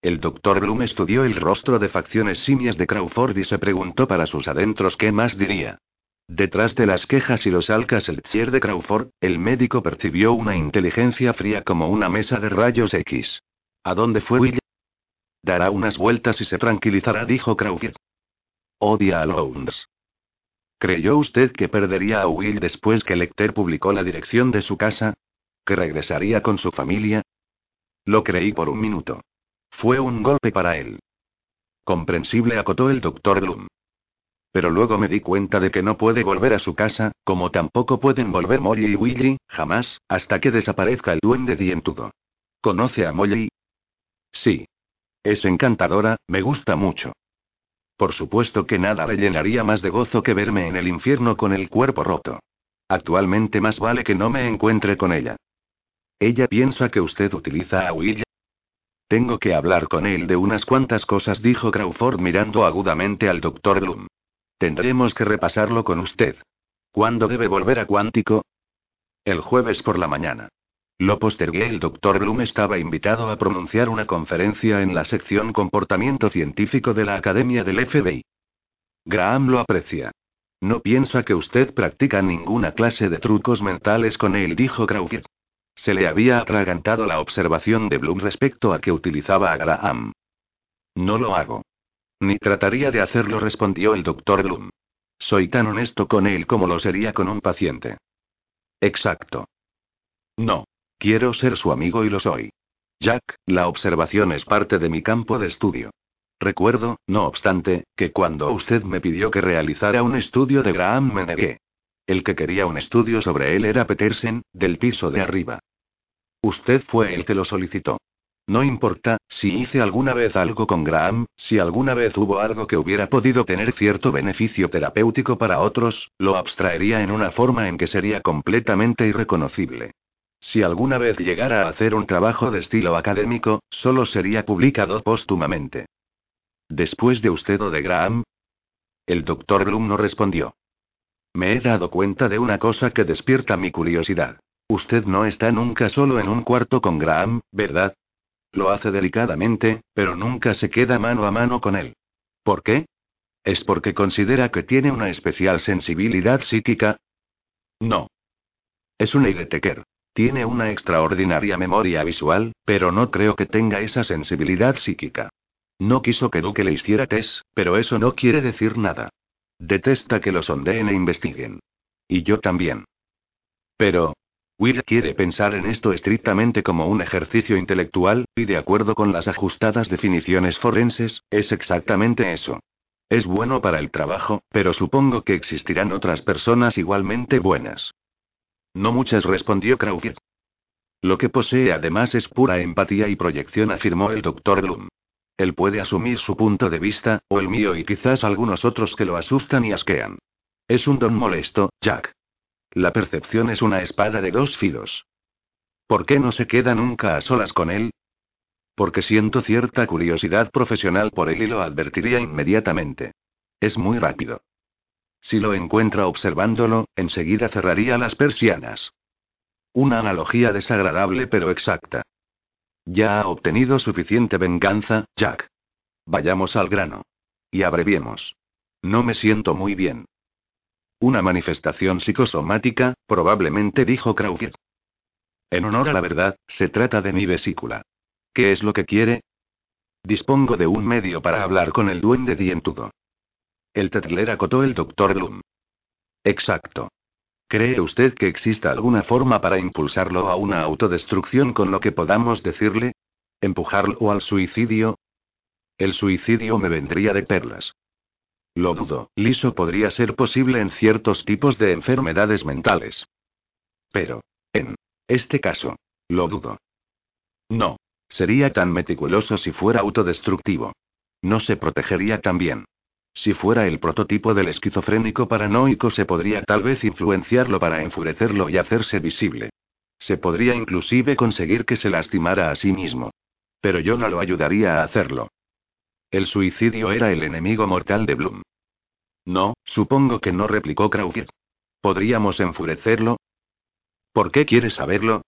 Speaker 1: El doctor Bloom estudió el rostro de facciones simias de Crawford y se preguntó para sus adentros qué más diría. Detrás de las quejas y los alcas-elchier de Crawford, el médico percibió una inteligencia fría como una mesa de rayos X. ¿A dónde fue Will? Dará unas vueltas y se tranquilizará, dijo Crawford. Odia a Lowndes. ¿Creyó usted que perdería a Will después que Lecter publicó la dirección de su casa? ¿Que regresaría con su familia? Lo creí por un minuto. Fue un golpe para él. Comprensible, acotó el doctor Bloom. Pero luego me di cuenta de que no puede volver a su casa, como tampoco pueden volver Molly y Willy, jamás, hasta que desaparezca el duende dientudo. ¿Conoce a Molly? Sí. Es encantadora, me gusta mucho. Por supuesto que nada le llenaría más de gozo que verme en el infierno con el cuerpo roto. Actualmente más vale que no me encuentre con ella. ¿Ella piensa que usted utiliza a Will? Tengo que hablar con él de unas cuantas cosas, dijo Crawford mirando agudamente al doctor Bloom. Tendremos que repasarlo con usted. ¿Cuándo debe volver a Cuántico? El jueves por la mañana. Lo postergué. El doctor Bloom estaba invitado a pronunciar una conferencia en la sección Comportamiento Científico de la Academia del FBI. Graham lo aprecia. No piensa que usted practica ninguna clase de trucos mentales con él, dijo Crawford. Se le había atragantado la observación de Bloom respecto a que utilizaba a Graham. No lo hago. Ni trataría de hacerlo, respondió el doctor Bloom. Soy tan honesto con él como lo sería con un paciente. Exacto. No. Quiero ser su amigo y lo soy. Jack, la observación es parte de mi campo de estudio. Recuerdo, no obstante, que cuando usted me pidió que realizara un estudio de Graham me negué. El que quería un estudio sobre él era Petersen, del piso de arriba. Usted fue el que lo solicitó. No importa, si hice alguna vez algo con Graham, si alguna vez hubo algo que hubiera podido tener cierto beneficio terapéutico para otros, lo abstraería en una forma en que sería completamente irreconocible. Si alguna vez llegara a hacer un trabajo de estilo académico, solo sería publicado póstumamente. ¿Después de usted o de Graham? El doctor Bloom no respondió. Me he dado cuenta de una cosa que despierta mi curiosidad. Usted no está nunca solo en un cuarto con Graham, ¿verdad? Lo hace delicadamente, pero nunca se queda mano a mano con él. ¿Por qué? ¿Es porque considera que tiene una especial sensibilidad psíquica? No. Es un Eideteker. Tiene una extraordinaria memoria visual, pero no creo que tenga esa sensibilidad psíquica. No quiso que Duque le hiciera test, pero eso no quiere decir nada. Detesta que lo sondeen e investiguen. Y yo también. Pero, Will quiere pensar en esto estrictamente como un ejercicio intelectual, y de acuerdo con las ajustadas definiciones forenses, es exactamente eso. Es bueno para el trabajo, pero supongo que existirán otras personas igualmente buenas. No muchas, respondió Crawford. Lo que posee además es pura empatía y proyección, afirmó el doctor Bloom. Él puede asumir su punto de vista, o el mío y quizás algunos otros que lo asustan y asquean. Es un don molesto, Jack. La percepción es una espada de dos filos. ¿Por qué no se queda nunca a solas con él? porque siento cierta curiosidad profesional por él y lo advertiría inmediatamente. Es muy rápido. Si lo encuentra observándolo, enseguida cerraría las persianas. Una analogía desagradable pero exacta. Ya ha obtenido suficiente venganza, Jack. Vayamos al grano. Y abreviemos. No me siento muy bien. Una manifestación psicosomática, probablemente dijo Crawford. En honor a la verdad, se trata de mi vesícula. ¿Qué es lo que quiere? Dispongo de un medio para hablar con el duende dientudo. El tetler acotó el doctor Bloom. Exacto. ¿Cree usted que exista alguna forma para impulsarlo a una autodestrucción con lo que podamos decirle? ¿Empujarlo al suicidio? El suicidio me vendría de perlas. Lo dudo, liso podría ser posible en ciertos tipos de enfermedades mentales. Pero, en este caso, lo dudo. No, sería tan meticuloso si fuera autodestructivo. No se protegería tan bien. Si fuera el prototipo del esquizofrénico paranoico se podría tal vez influenciarlo para enfurecerlo y hacerse visible. Se podría inclusive conseguir que se lastimara a sí mismo. Pero yo no lo ayudaría a hacerlo. El suicidio era el enemigo mortal de Bloom. No, supongo que no replicó Crawford. ¿Podríamos enfurecerlo? ¿Por qué quiere saberlo?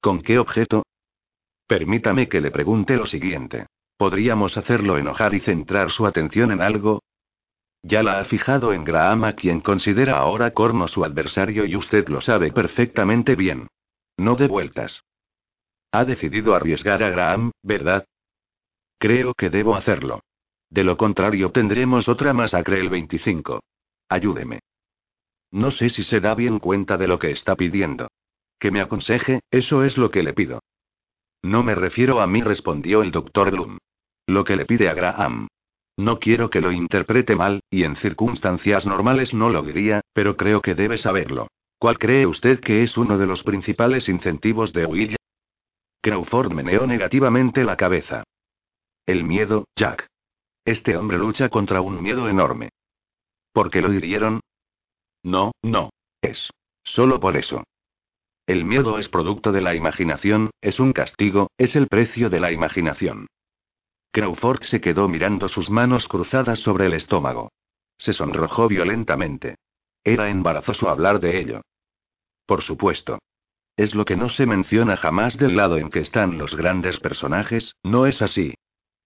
Speaker 1: ¿Con qué objeto? Permítame que le pregunte lo siguiente. ¿Podríamos hacerlo enojar y centrar su atención en algo? Ya la ha fijado en Graham a quien considera ahora Corno su adversario y usted lo sabe perfectamente bien. No de vueltas. Ha decidido arriesgar a Graham, ¿verdad? Creo que debo hacerlo. De lo contrario tendremos otra masacre el 25. Ayúdeme. No sé si se da bien cuenta de lo que está pidiendo. Que me aconseje, eso es lo que le pido. No me refiero a mí, respondió el doctor Bloom. Lo que le pide a Graham. No quiero que lo interprete mal, y en circunstancias normales no lo diría, pero creo que debe saberlo. ¿Cuál cree usted que es uno de los principales incentivos de Will? Crawford meneó negativamente la cabeza. El miedo, Jack. Este hombre lucha contra un miedo enorme. ¿Por qué lo hirieron? No, no. Es. Solo por eso. El miedo es producto de la imaginación, es un castigo, es el precio de la imaginación. Crawford se quedó mirando sus manos cruzadas sobre el estómago. Se sonrojó violentamente. Era embarazoso hablar de ello. Por supuesto. Es lo que no se menciona jamás del lado en que están los grandes personajes, ¿no es así?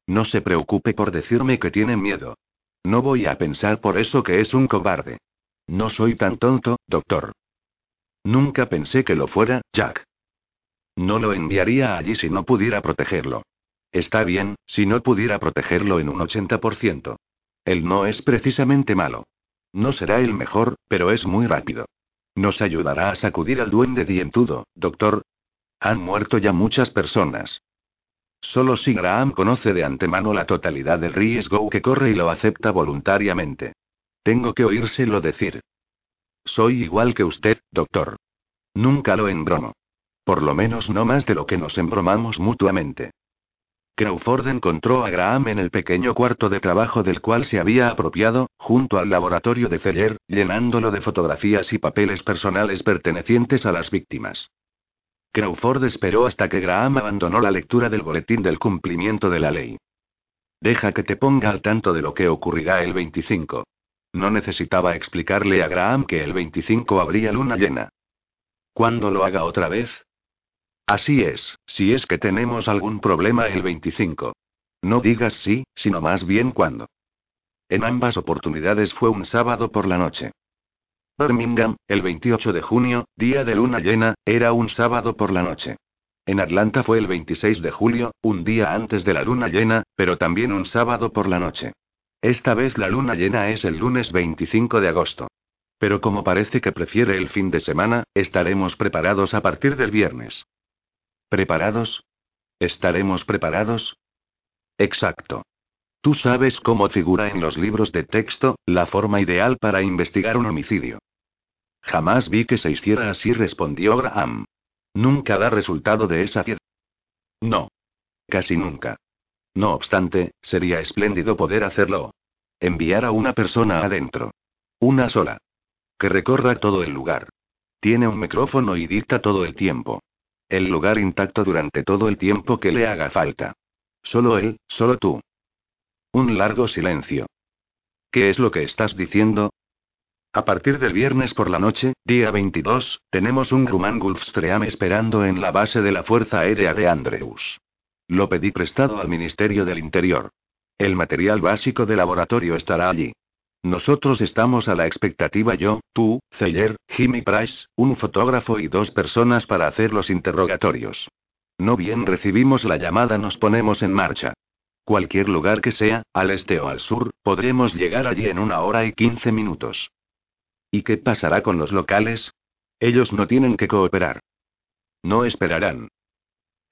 Speaker 1: No se preocupe por decirme que tiene miedo. No voy a pensar por eso que es un cobarde. No soy tan tonto, doctor. Nunca pensé que lo fuera, Jack. No lo enviaría allí si no pudiera protegerlo. Está bien, si no pudiera protegerlo en un 80%. Él no es precisamente malo. No será el mejor, pero es muy rápido. Nos ayudará a sacudir al duende dientudo, doctor. Han muerto ya muchas personas. Solo si Graham conoce de antemano la totalidad del riesgo que corre y lo acepta voluntariamente. Tengo que oírselo decir. Soy igual que usted, doctor. Nunca lo embromo. Por lo menos no más de lo que nos embromamos mutuamente. Crawford encontró a Graham en el pequeño cuarto de trabajo del cual se había apropiado, junto al laboratorio de Feller, llenándolo de fotografías y papeles personales pertenecientes a las víctimas. Crawford esperó hasta que Graham abandonó la lectura del boletín del cumplimiento de la ley. Deja que te ponga al tanto de lo que ocurrirá el 25. No necesitaba explicarle a Graham que el 25 habría luna llena. ¿Cuándo lo haga otra vez? Así es, si es que tenemos algún problema el 25. No digas sí, sino más bien cuándo. En ambas oportunidades fue un sábado por la noche. Birmingham, el 28 de junio, día de luna llena, era un sábado por la noche. En Atlanta fue el 26 de julio, un día antes de la luna llena, pero también un sábado por la noche. Esta vez la luna llena es el lunes 25 de agosto. Pero como parece que prefiere el fin de semana, estaremos preparados a partir del viernes. ¿Preparados? ¿Estaremos preparados? Exacto. Tú sabes cómo figura en los libros de texto, la forma ideal para investigar un homicidio. Jamás vi que se hiciera así, respondió Graham. Nunca da resultado de esa piedra. No. Casi nunca. No obstante, sería espléndido poder hacerlo. Enviar a una persona adentro. Una sola. Que recorra todo el lugar. Tiene un micrófono y dicta todo el tiempo. El lugar intacto durante todo el tiempo que le haga falta. Solo él, solo tú. Un largo silencio. ¿Qué es lo que estás diciendo? A partir del viernes por la noche, día 22, tenemos un Grumman Gulfstream esperando en la base de la Fuerza Aérea de Andrews. Lo pedí prestado al Ministerio del Interior. El material básico de laboratorio estará allí. Nosotros estamos a la expectativa yo, tú, Zeller, Jimmy Price, un fotógrafo y dos personas para hacer los interrogatorios. No bien recibimos la llamada nos ponemos en marcha. Cualquier lugar que sea, al este o al sur, podremos llegar allí en una hora y quince minutos. ¿Y qué pasará con los locales? Ellos no tienen que cooperar. No esperarán.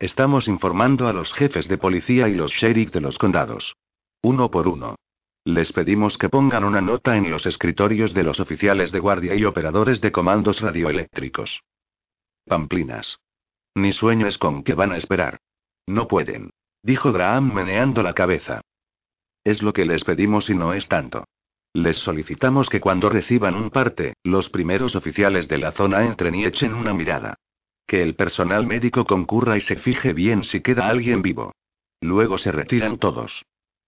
Speaker 1: Estamos informando a los jefes de policía y los sheriff de los condados. Uno por uno. Les pedimos que pongan una nota en los escritorios de los oficiales de guardia y operadores de comandos radioeléctricos. Pamplinas. Ni sueño con que van a esperar. No pueden. Dijo Graham meneando la cabeza. Es lo que les pedimos y no es tanto. Les solicitamos que cuando reciban un parte, los primeros oficiales de la zona entren y echen una mirada. Que el personal médico concurra y se fije bien si queda alguien vivo. Luego se retiran todos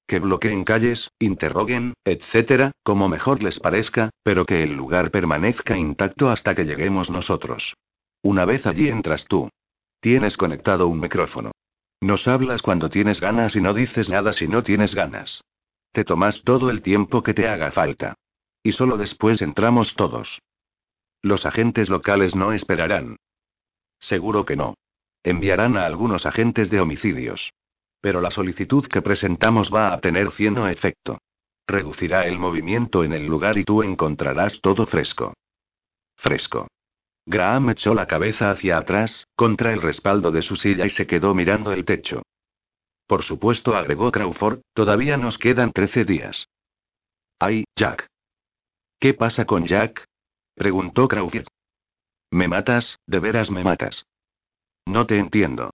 Speaker 1: que bloqueen calles, interroguen, etcétera, como mejor les parezca, pero que el lugar permanezca intacto hasta que lleguemos nosotros. Una vez allí entras tú. Tienes conectado un micrófono. Nos hablas cuando tienes ganas y no dices nada si no tienes ganas. Te tomas todo el tiempo que te haga falta. Y solo después entramos todos. Los agentes locales no esperarán. Seguro que no. Enviarán a algunos agentes de homicidios. Pero la solicitud que presentamos va a tener cierto efecto. Reducirá el movimiento en el lugar y tú encontrarás todo fresco. Fresco. Graham echó la cabeza hacia atrás, contra el respaldo de su silla y se quedó mirando el techo. Por supuesto, agregó Crawford, todavía nos quedan trece días. Ay, Jack. ¿Qué pasa con Jack? preguntó Crawford. Me matas, de veras me matas. No te entiendo.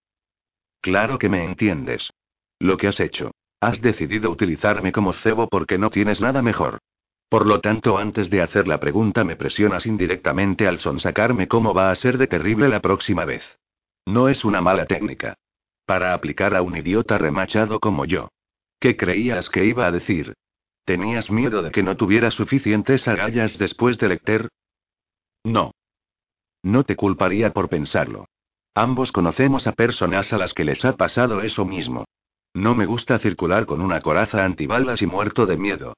Speaker 1: Claro que me entiendes. Lo que has hecho. Has decidido utilizarme como cebo porque no tienes nada mejor. Por lo tanto, antes de hacer la pregunta me presionas indirectamente al sonsacarme cómo va a ser de terrible la próxima vez. No es una mala técnica. Para aplicar a un idiota remachado como yo. ¿Qué creías que iba a decir? ¿Tenías miedo de que no tuviera suficientes agallas después de lecter? No. No te culparía por pensarlo. Ambos conocemos a personas a las que les ha pasado eso mismo. No me gusta circular con una coraza antibalas y muerto de miedo.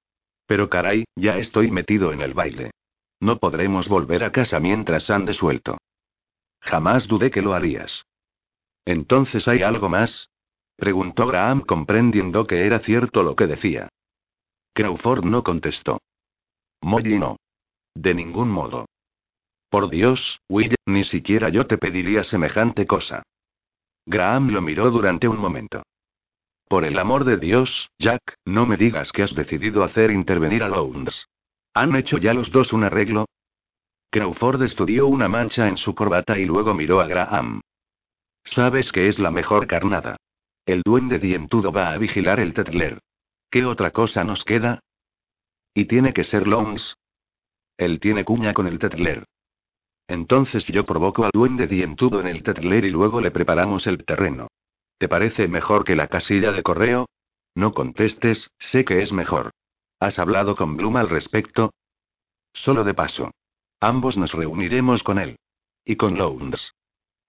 Speaker 1: Pero caray, ya estoy metido en el baile. No podremos volver a casa mientras ande suelto. Jamás dudé que lo harías. ¿Entonces hay algo más? Preguntó Graham comprendiendo que era cierto lo que decía. Crawford no contestó. Molly no. De ningún modo. Por Dios, Will, ni siquiera yo te pediría semejante cosa. Graham lo miró durante un momento. Por el amor de Dios, Jack, no me digas que has decidido hacer intervenir a Lowndes. ¿Han hecho ya los dos un arreglo? Crawford estudió una mancha en su corbata y luego miró a Graham. Sabes que es la mejor carnada. El duende dientudo va a vigilar el Tetler. ¿Qué otra cosa nos queda? ¿Y tiene que ser Lowndes? Él tiene cuña con el Tetler. Entonces yo provoco al duende dientudo en el Tetler y luego le preparamos el terreno. ¿Te parece mejor que la casilla de correo? No contestes, sé que es mejor. ¿Has hablado con Bloom al respecto? Solo de paso. Ambos nos reuniremos con él. Y con Lowndes.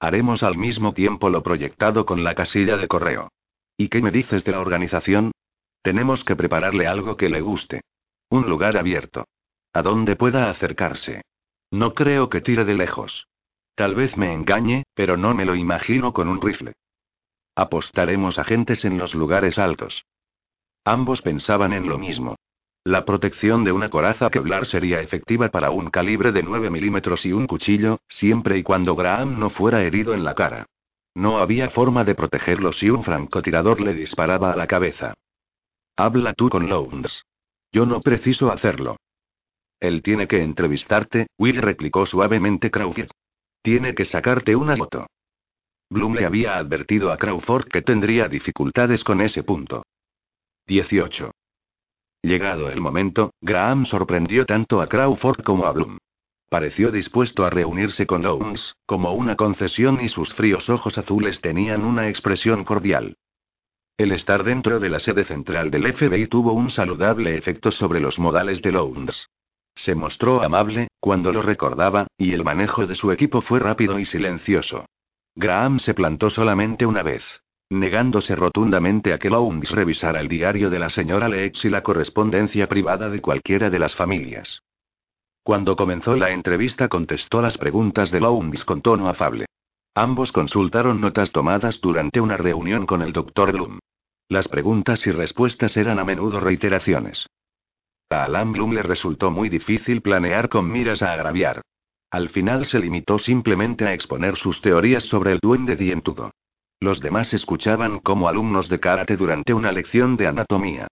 Speaker 1: Haremos al mismo tiempo lo proyectado con la casilla de correo. ¿Y qué me dices de la organización? Tenemos que prepararle algo que le guste. Un lugar abierto. A donde pueda acercarse. No creo que tire de lejos. Tal vez me engañe, pero no me lo imagino con un rifle. Apostaremos agentes en los lugares altos. Ambos pensaban en lo mismo. La protección de una coraza Kevlar sería efectiva para un calibre de 9 milímetros y un cuchillo, siempre y cuando Graham no fuera herido en la cara. No había forma de protegerlo si un francotirador le disparaba a la cabeza. Habla tú con Lowndes. Yo no preciso hacerlo. Él tiene que entrevistarte, Will replicó suavemente Crawford. Tiene que sacarte una foto. Bloom le había advertido a Crawford que tendría dificultades con ese punto. 18. Llegado el momento, Graham sorprendió tanto a Crawford como a Bloom. Pareció dispuesto a reunirse con Lowndes, como una concesión y sus fríos ojos azules tenían una expresión cordial. El estar dentro de la sede central del FBI tuvo un saludable efecto sobre los modales de Lowndes. Se mostró amable, cuando lo recordaba, y el manejo de su equipo fue rápido y silencioso. Graham se plantó solamente una vez, negándose rotundamente a que Lowndes revisara el diario de la señora Lex y la correspondencia privada de cualquiera de las familias. Cuando comenzó la entrevista contestó las preguntas de Lowndes con tono afable. Ambos consultaron notas tomadas durante una reunión con el Dr. Bloom. Las preguntas y respuestas eran a menudo reiteraciones. A Alan Bloom le resultó muy difícil planear con miras a agraviar. Al final se limitó simplemente a exponer sus teorías sobre el duende dientudo. Los demás escuchaban como alumnos de karate durante una lección de anatomía.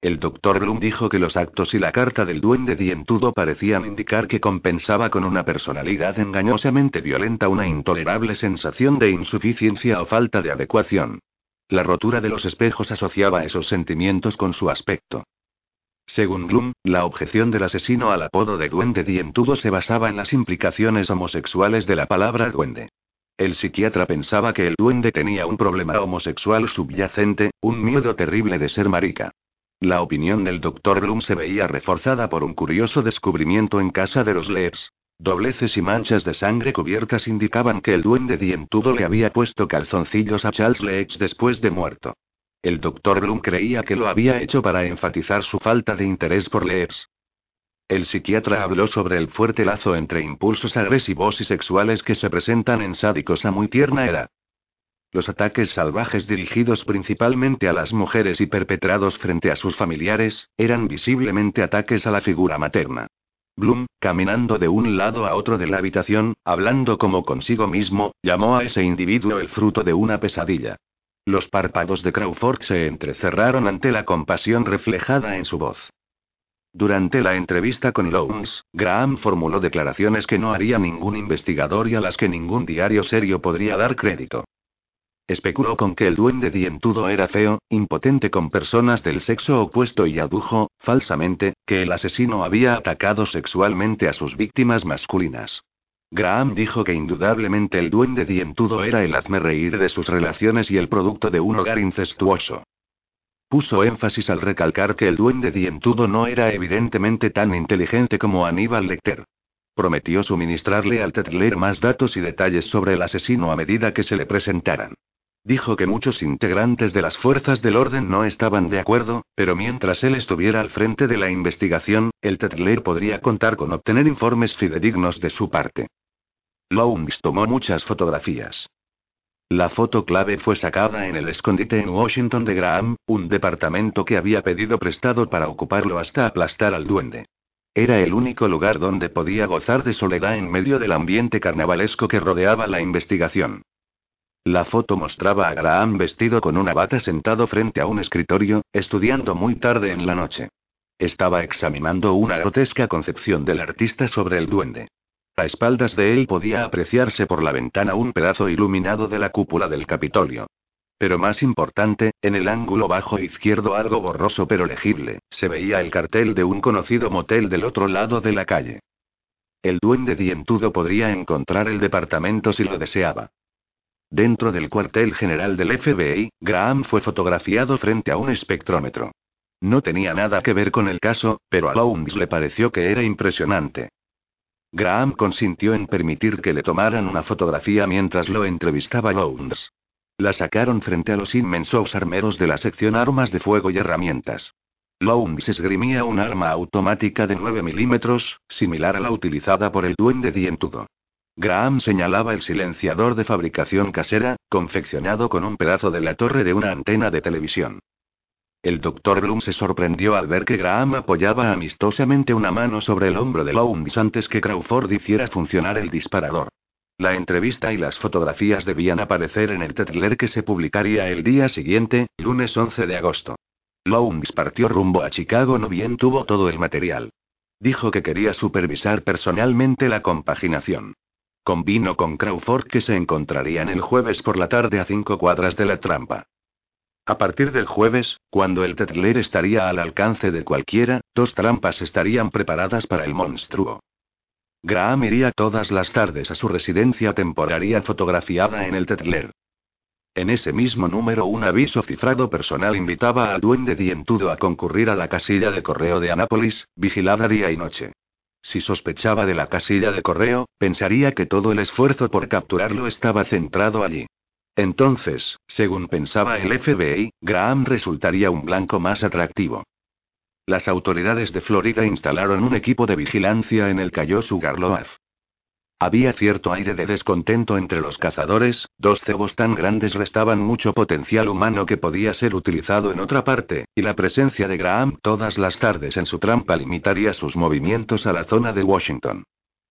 Speaker 1: El doctor Bloom dijo que los actos y la carta del duende dientudo parecían indicar que compensaba con una personalidad engañosamente violenta una intolerable sensación de insuficiencia o falta de adecuación. La rotura de los espejos asociaba esos sentimientos con su aspecto. Según Bloom, la objeción del asesino al apodo de duende dientudo se basaba en las implicaciones homosexuales de la palabra duende. El psiquiatra pensaba que el duende tenía un problema homosexual subyacente, un miedo terrible de ser marica. La opinión del Dr. Bloom se veía reforzada por un curioso descubrimiento en casa de los Leeds. Dobleces y manchas de sangre cubiertas indicaban que el duende dientudo le había puesto calzoncillos a Charles Leeds después de muerto. El doctor Bloom creía que lo había hecho para enfatizar su falta de interés por Leeds. El psiquiatra habló sobre el fuerte lazo entre impulsos agresivos y sexuales que se presentan en sádicos a muy tierna edad. Los ataques salvajes dirigidos principalmente a las mujeres y perpetrados frente a sus familiares, eran visiblemente ataques a la figura materna. Bloom, caminando de un lado a otro de la habitación, hablando como consigo mismo, llamó a ese individuo el fruto de una pesadilla. Los párpados de Crawford se entrecerraron ante la compasión reflejada en su voz. Durante la entrevista con Lowndes, Graham formuló declaraciones que no haría ningún investigador y a las que ningún diario serio podría dar crédito. Especuló con que el duende dientudo era feo, impotente con personas del sexo opuesto y adujo, falsamente, que el asesino había atacado sexualmente a sus víctimas masculinas. Graham dijo que indudablemente el duende dientudo era el hazme reír de sus relaciones y el producto de un hogar incestuoso. Puso énfasis al recalcar que el duende dientudo no era evidentemente tan inteligente como Aníbal Lecter. Prometió suministrarle al Tetler más datos y detalles sobre el asesino a medida que se le presentaran. Dijo que muchos integrantes de las fuerzas del orden no estaban de acuerdo, pero mientras él estuviera al frente de la investigación, el Tetler podría contar con obtener informes fidedignos de su parte. Lowndes tomó muchas fotografías. La foto clave fue sacada en el escondite en Washington de Graham, un departamento que había pedido prestado para ocuparlo hasta aplastar al duende. Era el único lugar donde podía gozar de soledad en medio del ambiente carnavalesco que rodeaba la investigación. La foto mostraba a Graham vestido con una bata sentado frente a un escritorio, estudiando muy tarde en la noche. Estaba examinando una grotesca concepción del artista sobre el duende. A espaldas de él podía apreciarse por la ventana un pedazo iluminado de la cúpula del Capitolio. Pero más importante, en el ángulo bajo izquierdo algo borroso pero legible, se veía el cartel de un conocido motel del otro lado de la calle. El duende dientudo podría encontrar el departamento si lo deseaba. Dentro del cuartel general del FBI, Graham fue fotografiado frente a un espectrómetro. No tenía nada que ver con el caso, pero a Lowndes le pareció que era impresionante. Graham consintió en permitir que le tomaran una fotografía mientras lo entrevistaba Lowndes. La sacaron frente a los inmensos armeros de la sección armas de fuego y herramientas. Lowndes esgrimía un arma automática de 9 milímetros, similar a la utilizada por el duende dientudo. Graham señalaba el silenciador de fabricación casera, confeccionado con un pedazo de la torre de una antena de televisión. El doctor Bloom se sorprendió al ver que Graham apoyaba amistosamente una mano sobre el hombro de Lowndes antes que Crawford hiciera funcionar el disparador. La entrevista y las fotografías debían aparecer en el Tetler que se publicaría el día siguiente, lunes 11 de agosto. Lowndes partió rumbo a Chicago, no bien tuvo todo el material. Dijo que quería supervisar personalmente la compaginación. Convino con Crawford que se encontrarían el jueves por la tarde a cinco cuadras de la trampa. A partir del jueves, cuando el Tetler estaría al alcance de cualquiera, dos trampas estarían preparadas para el monstruo. Graham iría todas las tardes a su residencia temporaria fotografiada en el Tetler. En ese mismo número un aviso cifrado personal invitaba al duende dientudo a concurrir a la casilla de correo de Anápolis, vigilada día y noche. Si sospechaba de la casilla de correo, pensaría que todo el esfuerzo por capturarlo estaba centrado allí. Entonces, según pensaba el FBI, Graham resultaría un blanco más atractivo. Las autoridades de Florida instalaron un equipo de vigilancia en el Cayo Sugarloaf. Había cierto aire de descontento entre los cazadores, dos cebos tan grandes restaban mucho potencial humano que podía ser utilizado en otra parte, y la presencia de Graham todas las tardes en su trampa limitaría sus movimientos a la zona de Washington.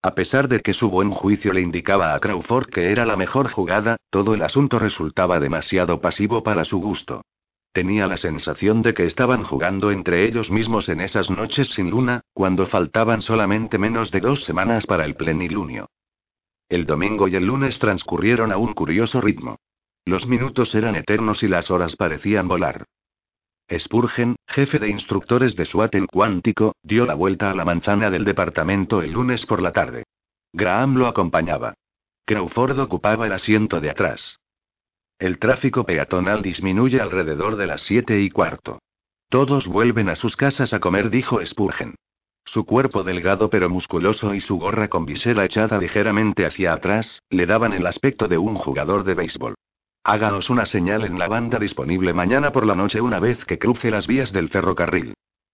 Speaker 1: A pesar de que su buen juicio le indicaba a Crawford que era la mejor jugada, todo el asunto resultaba demasiado pasivo para su gusto. Tenía la sensación de que estaban jugando entre ellos mismos en esas noches sin luna, cuando faltaban solamente menos de dos semanas para el plenilunio. El domingo y el lunes transcurrieron a un curioso ritmo. Los minutos eran eternos y las horas parecían volar. Spurgen, jefe de instructores de SWAT en Cuántico, dio la vuelta a la manzana del departamento el lunes por la tarde. Graham lo acompañaba. Crawford ocupaba el asiento de atrás. El tráfico peatonal disminuye alrededor de las siete y cuarto. Todos vuelven a sus casas a comer, dijo Spurgen. Su cuerpo delgado pero musculoso y su gorra con visera echada ligeramente hacia atrás, le daban el aspecto de un jugador de béisbol. Háganos una señal en la banda disponible mañana por la noche una vez que cruce las vías del ferrocarril.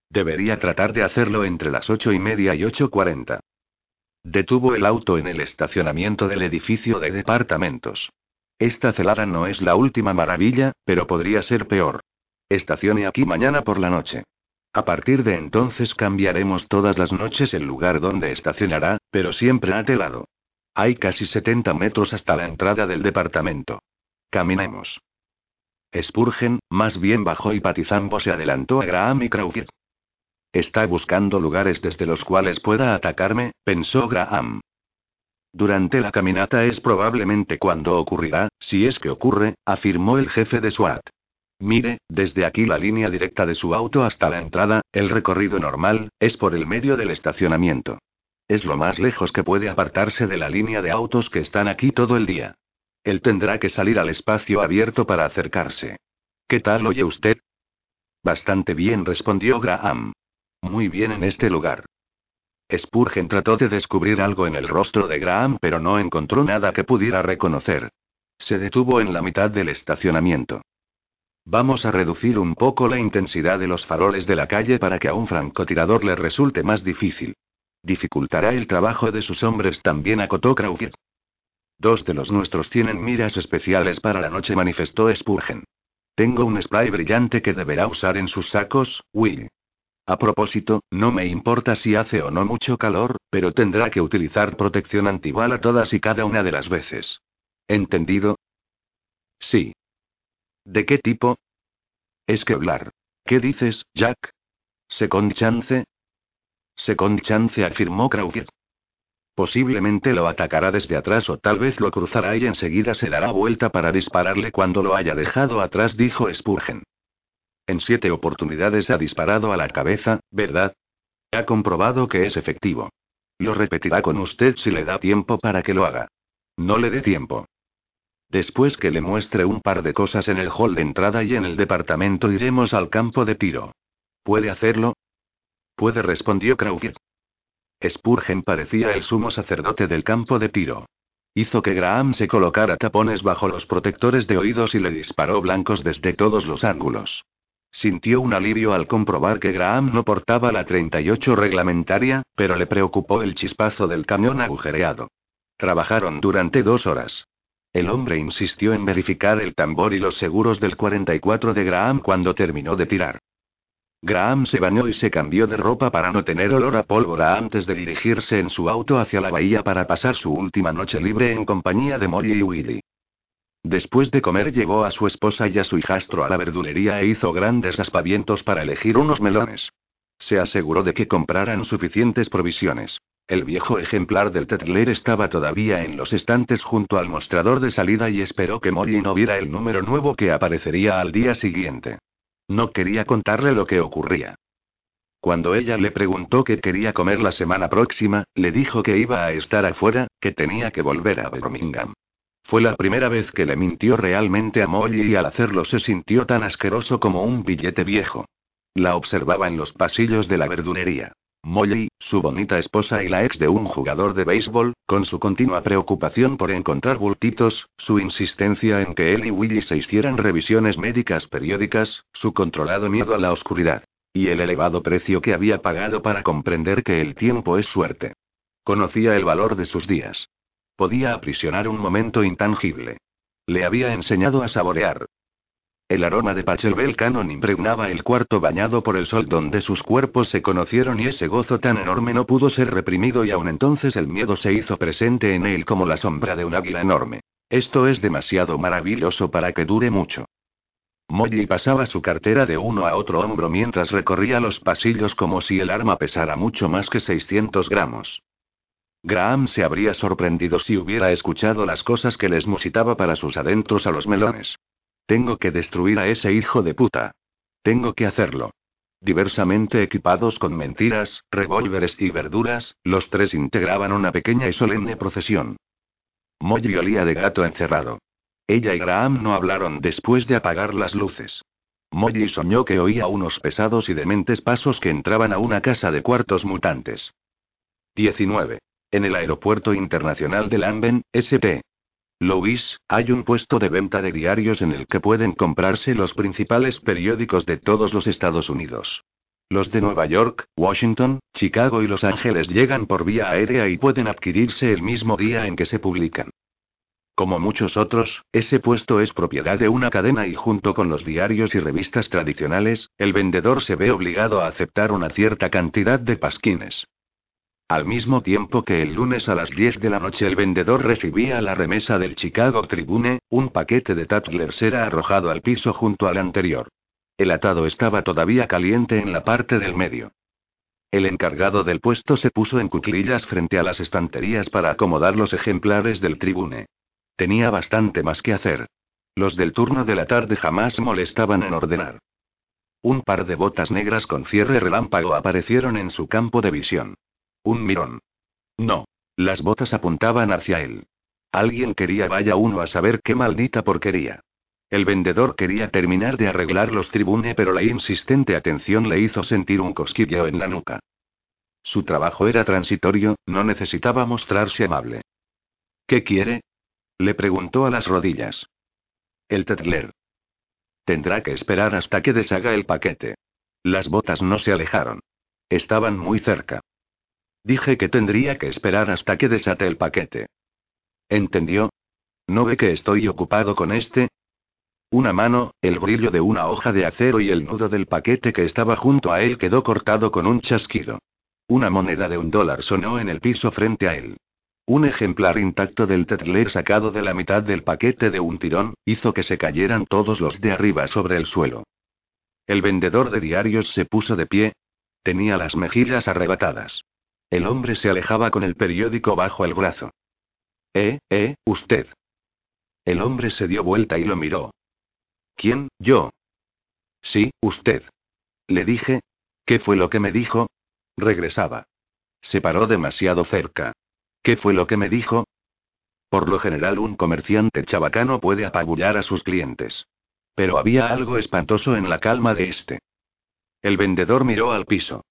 Speaker 1: Debería tratar de hacerlo entre las ocho y media y ocho cuarenta. Detuvo el auto en el estacionamiento del edificio de departamentos. Esta celada no es la última maravilla, pero podría ser peor. Estacione aquí mañana por la noche. A partir de entonces cambiaremos todas las noches el lugar donde estacionará, pero siempre a lado. Hay casi 70 metros hasta la entrada del departamento. Caminemos. Spurgen, más bien bajo y patizambo, se adelantó a Graham y Crawford. Está buscando lugares desde los cuales pueda atacarme, pensó Graham. Durante la caminata es probablemente cuando ocurrirá, si es que ocurre, afirmó el jefe de SWAT. Mire, desde aquí la línea directa de su auto hasta la entrada, el recorrido normal, es por el medio del estacionamiento. Es lo más lejos que puede apartarse de la línea de autos que están aquí todo el día. Él tendrá que salir al espacio abierto para acercarse. ¿Qué tal oye usted? Bastante bien, respondió Graham. Muy bien en este lugar. Spurgeon trató de descubrir algo en el rostro de Graham, pero no encontró nada que pudiera reconocer. Se detuvo en la mitad del estacionamiento. Vamos a reducir un poco la intensidad de los faroles de la calle para que a un francotirador le resulte más difícil. Dificultará el trabajo de sus hombres también, acotó Crawford. Dos de los nuestros tienen miras especiales para la noche, manifestó Spurgen. Tengo un spray brillante que deberá usar en sus sacos, Will. A propósito, no me importa si hace o no mucho calor, pero tendrá que utilizar protección antibala todas y cada una de las veces. ¿Entendido? Sí. ¿De qué tipo? Es que hablar. ¿Qué dices, Jack? ¿Second chance? Second chance, afirmó Crawford. Posiblemente lo atacará desde atrás o tal vez lo cruzará y enseguida se dará vuelta para dispararle cuando lo haya dejado atrás, dijo Spurgen. En siete oportunidades ha disparado a la cabeza, ¿verdad? Ha comprobado que es efectivo. Lo repetirá con usted si le da tiempo para que lo haga. No le dé tiempo. Después que le muestre un par de cosas en el hall de entrada y en el departamento iremos al campo de tiro. ¿Puede hacerlo? Puede, respondió Crawford. Spurgen parecía el sumo sacerdote del campo de tiro. Hizo que Graham se colocara tapones bajo los protectores de oídos y le disparó blancos desde todos los ángulos. Sintió un alivio al comprobar que Graham no portaba la 38 reglamentaria, pero le preocupó el chispazo del cañón agujereado. Trabajaron durante dos horas. El hombre insistió en verificar el tambor y los seguros del 44 de Graham cuando terminó de tirar. Graham se bañó y se cambió de ropa para no tener olor a pólvora antes de dirigirse en su auto hacia la bahía para pasar su última noche libre en compañía de Molly y Willy. Después de comer llevó a su esposa y a su hijastro a la verdulería e hizo grandes aspavientos para elegir unos melones. Se aseguró de que compraran suficientes provisiones. El viejo ejemplar del Tetler estaba todavía en los estantes junto al mostrador de salida y esperó que Molly no viera el número nuevo que aparecería al día siguiente. No quería contarle lo que ocurría. Cuando ella le preguntó qué quería comer la semana próxima, le dijo que iba a estar afuera, que tenía que volver a Birmingham. Fue la primera vez que le mintió realmente a Molly y al hacerlo se sintió tan asqueroso como un billete viejo. La observaba en los pasillos de la verdulería. Molly, su bonita esposa y la ex de un jugador de béisbol, con su continua preocupación por encontrar bultitos, su insistencia en que él y Willy se hicieran revisiones médicas periódicas, su controlado miedo a la oscuridad. Y el elevado precio que había pagado para comprender que el tiempo es suerte. Conocía el valor de sus días. Podía aprisionar un momento intangible. Le había enseñado a saborear, el aroma de Pachelbel Canon impregnaba el cuarto bañado por el sol donde sus cuerpos se conocieron y ese gozo tan enorme no pudo ser reprimido y aún entonces el miedo se hizo presente en él como la sombra de un águila enorme. Esto es demasiado maravilloso para que dure mucho. Molly pasaba su cartera de uno a otro hombro mientras recorría los pasillos como si el arma pesara mucho más que 600 gramos. Graham se habría sorprendido si hubiera escuchado las cosas que les musitaba para sus adentros a los melones. Tengo que destruir a ese hijo de puta. Tengo que hacerlo. Diversamente equipados con mentiras, revólveres y verduras, los tres integraban una pequeña y solemne procesión. Molly olía de gato encerrado. Ella y Graham no hablaron después de apagar las luces. Molly soñó que oía unos pesados y dementes pasos que entraban a una casa de cuartos mutantes. 19. En el aeropuerto internacional de Lanben, St. Louis, hay un puesto de venta de diarios en el que pueden comprarse los principales periódicos de todos los Estados Unidos. Los de Nueva York, Washington, Chicago y Los Ángeles llegan por vía aérea y pueden adquirirse el mismo día en que se publican. Como muchos otros, ese puesto es propiedad de una cadena y junto con los diarios y revistas tradicionales, el vendedor se ve obligado a aceptar una cierta cantidad de pasquines. Al mismo tiempo que el lunes a las 10 de la noche el vendedor recibía la remesa del Chicago Tribune, un paquete de Tattlers era arrojado al piso junto al anterior. El atado estaba todavía caliente en la parte del medio. El encargado del puesto se puso en cuclillas frente a las estanterías para acomodar los ejemplares del Tribune. Tenía bastante más que hacer. Los del turno de la tarde jamás molestaban en ordenar. Un par de botas negras con cierre relámpago aparecieron en su campo de visión. Un mirón. No. Las botas apuntaban hacia él. Alguien quería vaya uno a saber qué maldita porquería. El vendedor quería terminar de arreglar los tribune, pero la insistente atención le hizo sentir un cosquilleo en la nuca. Su trabajo era transitorio, no necesitaba mostrarse amable. ¿Qué quiere? Le preguntó a las rodillas. El tetler. Tendrá que esperar hasta que deshaga el paquete. Las botas no se alejaron. Estaban muy cerca. Dije que tendría que esperar hasta que desate el paquete. ¿Entendió? ¿No ve que estoy ocupado con este? Una mano, el brillo de una hoja de acero y el nudo del paquete que estaba junto a él quedó cortado con un chasquido. Una moneda de un dólar sonó en el piso frente a él. Un ejemplar intacto del tetler sacado de la mitad del paquete de un tirón, hizo que se cayeran todos los de arriba sobre el suelo. El vendedor de diarios se puso de pie. Tenía las mejillas arrebatadas. El hombre se alejaba con el periódico bajo el brazo. Eh, eh, usted. El hombre se dio vuelta y lo miró. ¿Quién, yo? Sí, usted. Le dije. ¿Qué fue lo que me dijo? Regresaba. Se paró demasiado cerca. ¿Qué fue lo que me dijo? Por lo general un comerciante chabacano puede apabullar a sus clientes. Pero había algo espantoso en la calma de este. El vendedor miró al piso.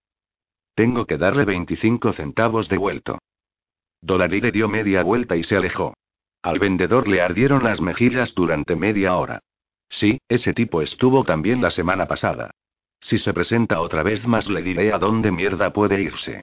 Speaker 1: Tengo que darle 25 centavos de vuelto. Dolarire dio media vuelta y se alejó. Al vendedor le ardieron las mejillas durante media hora. Sí, ese tipo estuvo también la semana pasada. Si se presenta otra vez más le diré a dónde mierda puede irse.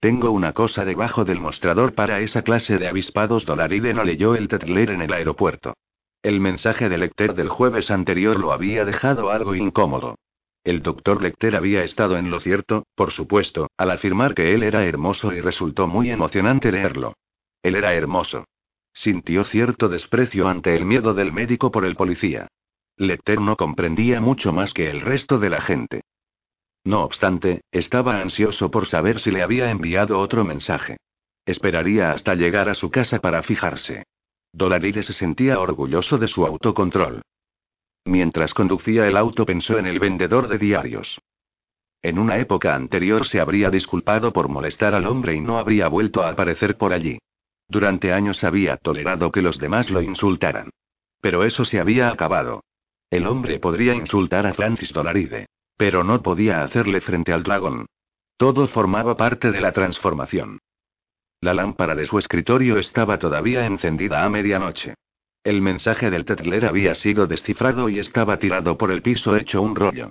Speaker 1: Tengo una cosa debajo del mostrador para esa clase de avispados. Dolaride no leyó el tetler en el aeropuerto. El mensaje de Lecter del jueves anterior lo había dejado algo incómodo. El doctor Lecter había estado en lo cierto, por supuesto, al afirmar que él era hermoso y resultó muy emocionante leerlo. Él era hermoso. Sintió cierto desprecio ante el miedo del médico por el policía. Lecter no comprendía mucho más que el resto de la gente. No obstante, estaba ansioso por saber si le había enviado otro mensaje. Esperaría hasta llegar a su casa para fijarse. Dolaride se sentía orgulloso de su autocontrol. Mientras conducía el auto pensó en el vendedor de diarios. En una época anterior se habría disculpado por molestar al hombre y no habría vuelto a aparecer por allí. Durante años había tolerado que los demás lo insultaran. Pero eso se había acabado. El hombre podría insultar a Francis Dolaride. Pero no podía hacerle frente al dragón. Todo formaba parte de la transformación. La lámpara de su escritorio estaba todavía encendida a medianoche. El mensaje del Tetler había sido descifrado y estaba tirado por el piso hecho un rollo.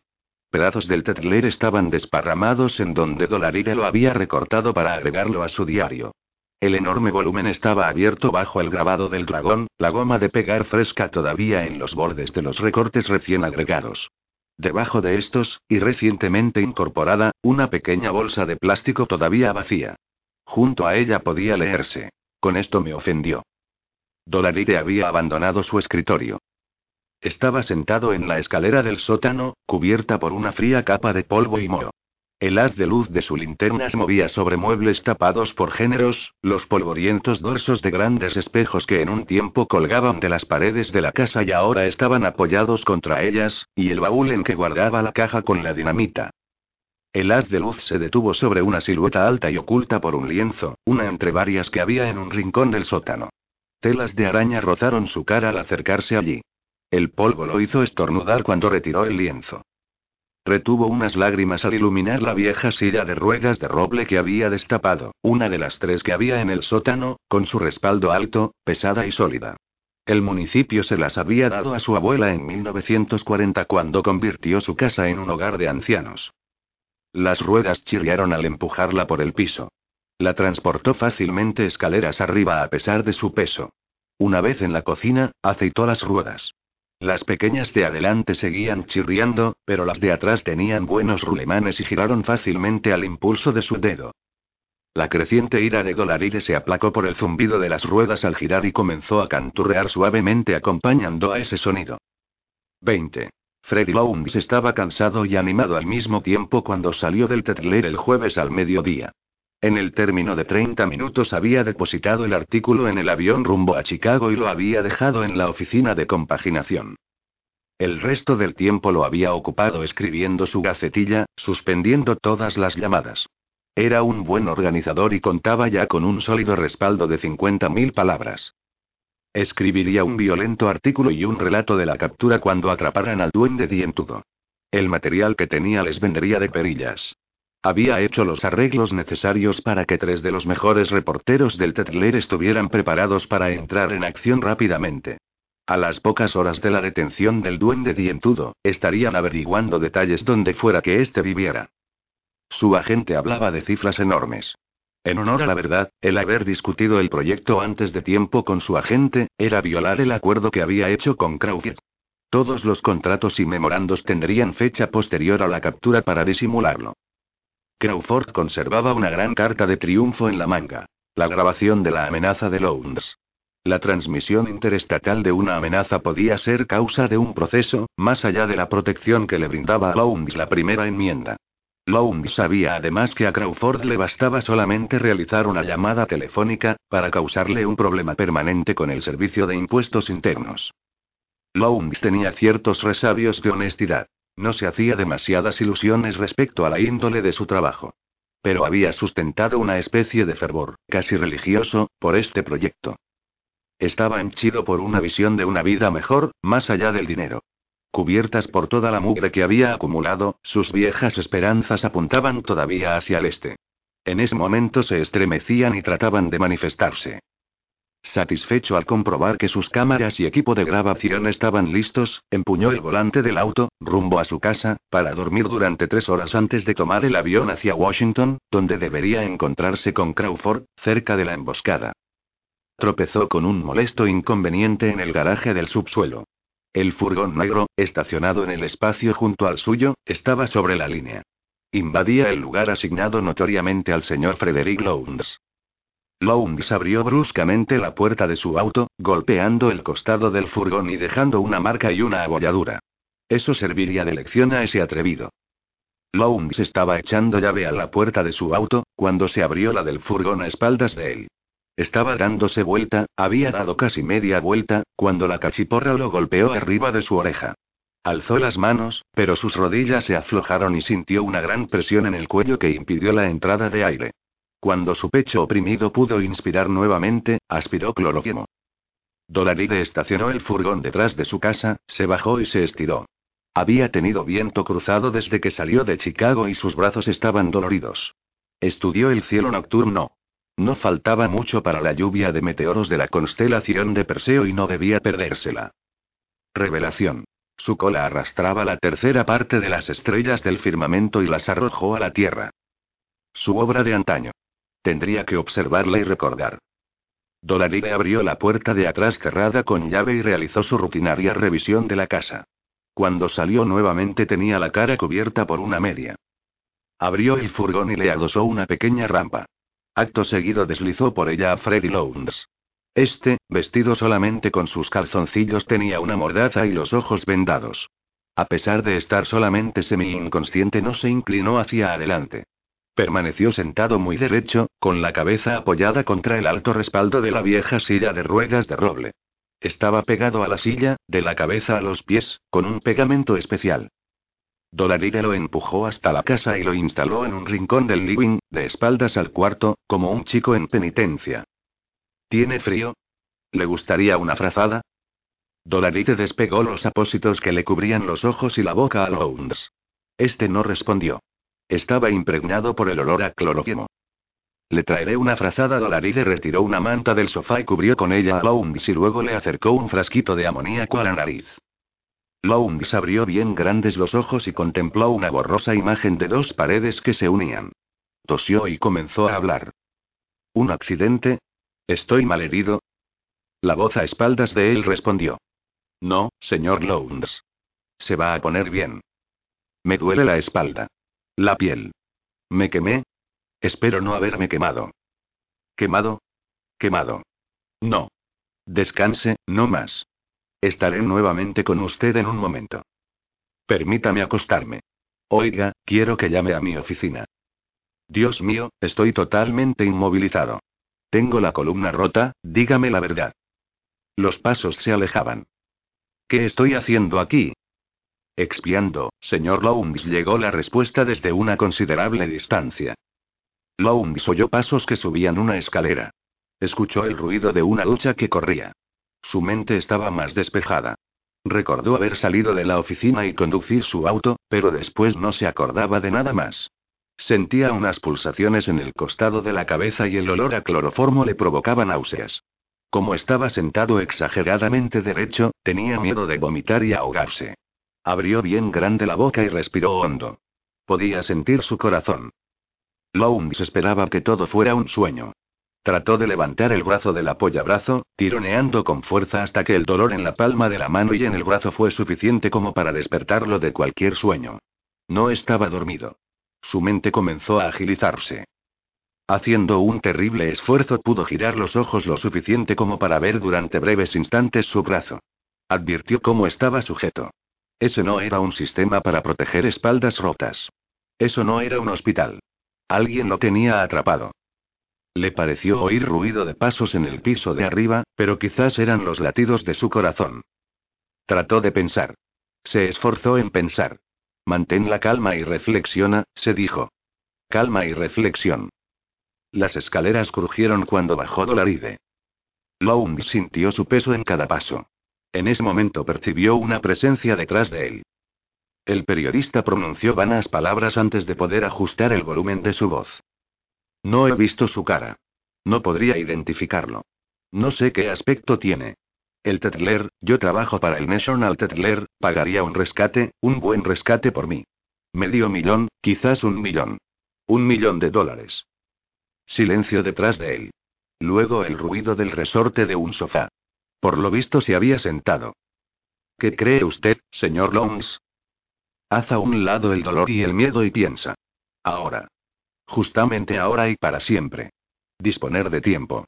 Speaker 1: Pedazos del Tetler estaban desparramados en donde Dolaride lo había recortado para agregarlo a su diario. El enorme volumen estaba abierto bajo el grabado del dragón, la goma de pegar fresca todavía en los bordes de los recortes recién agregados. Debajo de estos, y recientemente incorporada, una pequeña bolsa de plástico todavía vacía. Junto a ella podía leerse. Con esto me ofendió. Dolaride había abandonado su escritorio. Estaba sentado en la escalera del sótano, cubierta por una fría capa de polvo y moho. El haz de luz de su linterna se movía sobre muebles tapados por géneros, los polvorientos dorsos de grandes espejos que en un tiempo colgaban de las paredes de la casa y ahora estaban apoyados contra ellas, y el baúl en que guardaba la caja con la dinamita. El haz de luz se detuvo sobre una silueta alta y oculta por un lienzo, una entre varias que había en un rincón del sótano. Telas de araña rozaron su cara al acercarse allí. El polvo lo hizo estornudar cuando retiró el lienzo. Retuvo unas lágrimas al iluminar la vieja silla de ruedas de roble que había destapado, una de las tres que había en el sótano, con su respaldo alto, pesada y sólida. El municipio se las había dado a su abuela en 1940 cuando convirtió su casa en un hogar de ancianos. Las ruedas chirriaron al empujarla por el piso. La transportó fácilmente escaleras arriba a pesar de su peso. Una vez en la cocina, aceitó las ruedas. Las pequeñas de adelante seguían chirriando, pero las de atrás tenían buenos rulemanes y giraron fácilmente al impulso de su dedo. La creciente ira de Dolaride se aplacó por el zumbido de las ruedas al girar y comenzó a canturrear suavemente acompañando a ese sonido. 20. Freddy Lowndes estaba cansado y animado al mismo tiempo cuando salió del Tetler el jueves al mediodía. En el término de 30 minutos había depositado el artículo en el avión rumbo a Chicago y lo había dejado en la oficina de compaginación. El resto del tiempo lo había ocupado escribiendo su gacetilla, suspendiendo todas las llamadas. Era un buen organizador y contaba ya con un sólido respaldo de 50.000 palabras. Escribiría un violento artículo y un relato de la captura cuando atraparan al duende dientudo. El material que tenía les vendería de perillas. Había hecho los arreglos necesarios para que tres de los mejores reporteros del Tetler estuvieran preparados para entrar en acción rápidamente. A las pocas horas de la detención del duende dientudo, estarían averiguando detalles donde fuera que éste viviera. Su agente hablaba de cifras enormes. En honor a la verdad, el haber discutido el proyecto antes de tiempo con su agente, era violar el acuerdo que había hecho con Crawford. Todos los contratos y memorandos tendrían fecha posterior a la captura para disimularlo. Crawford conservaba una gran carta de triunfo en la manga. La grabación de la amenaza de Lowndes. La transmisión interestatal de una amenaza podía ser causa de un proceso, más allá de la protección que le brindaba a Lowndes la primera enmienda. Lowndes sabía además que a Crawford le bastaba solamente realizar una llamada telefónica, para causarle un problema permanente con el servicio de impuestos internos. Lowndes tenía ciertos resabios de honestidad. No se hacía demasiadas ilusiones respecto a la índole de su trabajo. Pero había sustentado una especie de fervor, casi religioso, por este proyecto. Estaba henchido por una visión de una vida mejor, más allá del dinero. Cubiertas por toda la mugre que había acumulado, sus viejas esperanzas apuntaban todavía hacia el este. En ese momento se estremecían y trataban de manifestarse. Satisfecho al comprobar que sus cámaras y equipo de grabación estaban listos, empuñó el volante del auto, rumbo a su casa, para dormir durante tres horas antes de tomar el avión hacia Washington, donde debería encontrarse con Crawford, cerca de la emboscada. Tropezó con un molesto inconveniente en el garaje del subsuelo. El furgón negro, estacionado en el espacio junto al suyo, estaba sobre la línea. Invadía el lugar asignado notoriamente al señor Frederick Lowndes. Lowndes abrió bruscamente la puerta de su auto, golpeando el costado del furgón y dejando una marca y una abolladura. Eso serviría de lección a ese atrevido. Lowndes estaba echando llave a la puerta de su auto, cuando se abrió la del furgón a espaldas de él. Estaba dándose vuelta, había dado casi media vuelta, cuando la cachiporra lo golpeó arriba de su oreja. Alzó las manos, pero sus rodillas se aflojaron y sintió una gran presión en el cuello que impidió la entrada de aire. Cuando su pecho oprimido pudo inspirar nuevamente, aspiró cloroquemo. Dolaride estacionó el furgón detrás de su casa, se bajó y se estiró. Había tenido viento cruzado desde que salió de Chicago y sus brazos estaban doloridos. Estudió el cielo nocturno. No faltaba mucho para la lluvia de meteoros de la constelación de Perseo y no debía perdérsela. Revelación. Su cola arrastraba la tercera parte de las estrellas del firmamento y las arrojó a la tierra. Su obra de antaño. Tendría que observarla y recordar. Dolaride abrió la puerta de atrás cerrada con llave y realizó su rutinaria revisión de la casa. Cuando salió nuevamente tenía la cara cubierta por una media. Abrió el furgón y le adosó una pequeña rampa. Acto seguido deslizó por ella a Freddy Lowndes. Este, vestido solamente con sus calzoncillos, tenía una mordaza y los ojos vendados. A pesar de estar solamente semi-inconsciente, no se inclinó hacia adelante. Permaneció sentado muy derecho, con la cabeza apoyada contra el alto respaldo de la vieja silla de ruedas de roble. Estaba pegado a la silla, de la cabeza a los pies, con un pegamento especial. Dolaride lo empujó hasta la casa y lo instaló en un rincón del living, de espaldas al cuarto, como un chico en penitencia. ¿Tiene frío? ¿Le gustaría una frazada? Dolaride despegó los apósitos que le cubrían los ojos y la boca a Lowndes. Este no respondió. Estaba impregnado por el olor a cloroquemo. Le traeré una frazada. Dolaride retiró una manta del sofá y cubrió con ella a Lowndes y luego le acercó un frasquito de amoníaco a la nariz. Lowndes abrió bien grandes los ojos y contempló una borrosa imagen de dos paredes que se unían. Tosió y comenzó a hablar. ¿Un accidente? ¿Estoy malherido? La voz a espaldas de él respondió. No, señor Lowndes. Se va a poner bien. Me duele la espalda. La piel. ¿Me quemé? Espero no haberme quemado. ¿Quemado? Quemado. No. Descanse, no más. Estaré nuevamente con usted en un momento. Permítame acostarme. Oiga, quiero que llame a mi oficina. Dios mío, estoy totalmente inmovilizado. Tengo la columna rota, dígame la verdad. Los pasos se alejaban. ¿Qué estoy haciendo aquí? Expiando, señor Lowndes llegó la respuesta desde una considerable distancia. Lowndes oyó pasos que subían una escalera. Escuchó el ruido de una lucha que corría. Su mente estaba más despejada. Recordó haber salido de la oficina y conducir su auto, pero después no se acordaba de nada más. Sentía unas pulsaciones en el costado de la cabeza y el olor a cloroformo le provocaba náuseas. Como estaba sentado exageradamente derecho, tenía miedo de vomitar y ahogarse. Abrió bien grande la boca y respiró hondo. Podía sentir su corazón. Lowndes esperaba que todo fuera un sueño. Trató de levantar el brazo del apoyabrazo, tironeando con fuerza hasta que el dolor en la palma de la mano y en el brazo fue suficiente como para despertarlo de cualquier sueño. No estaba dormido. Su mente comenzó a agilizarse. Haciendo un terrible esfuerzo pudo girar los ojos lo suficiente como para ver durante breves instantes su brazo. Advirtió cómo estaba sujeto. Ese no era un sistema para proteger espaldas rotas. Eso no era un hospital. Alguien lo tenía atrapado. Le pareció oír ruido de pasos en el piso de arriba, pero quizás eran los latidos de su corazón. Trató de pensar. Se esforzó en pensar. Mantén la calma y reflexiona, se dijo. Calma y reflexión. Las escaleras crujieron cuando bajó Dolaride. Loung sintió su peso en cada paso. En ese momento percibió una presencia detrás de él. El periodista pronunció vanas palabras antes de poder ajustar el volumen de su voz. No he visto su cara. No podría identificarlo. No sé qué aspecto tiene. El Tetler, yo trabajo para el National Tetler, pagaría un rescate, un buen rescate por mí. Medio millón, quizás un millón. Un millón de dólares. Silencio detrás de él. Luego el ruido del resorte de un sofá. Por lo visto se había sentado. ¿Qué cree usted, señor Lowndes? Haz a un lado el dolor y el miedo y piensa. Ahora. Justamente ahora y para siempre. Disponer de tiempo.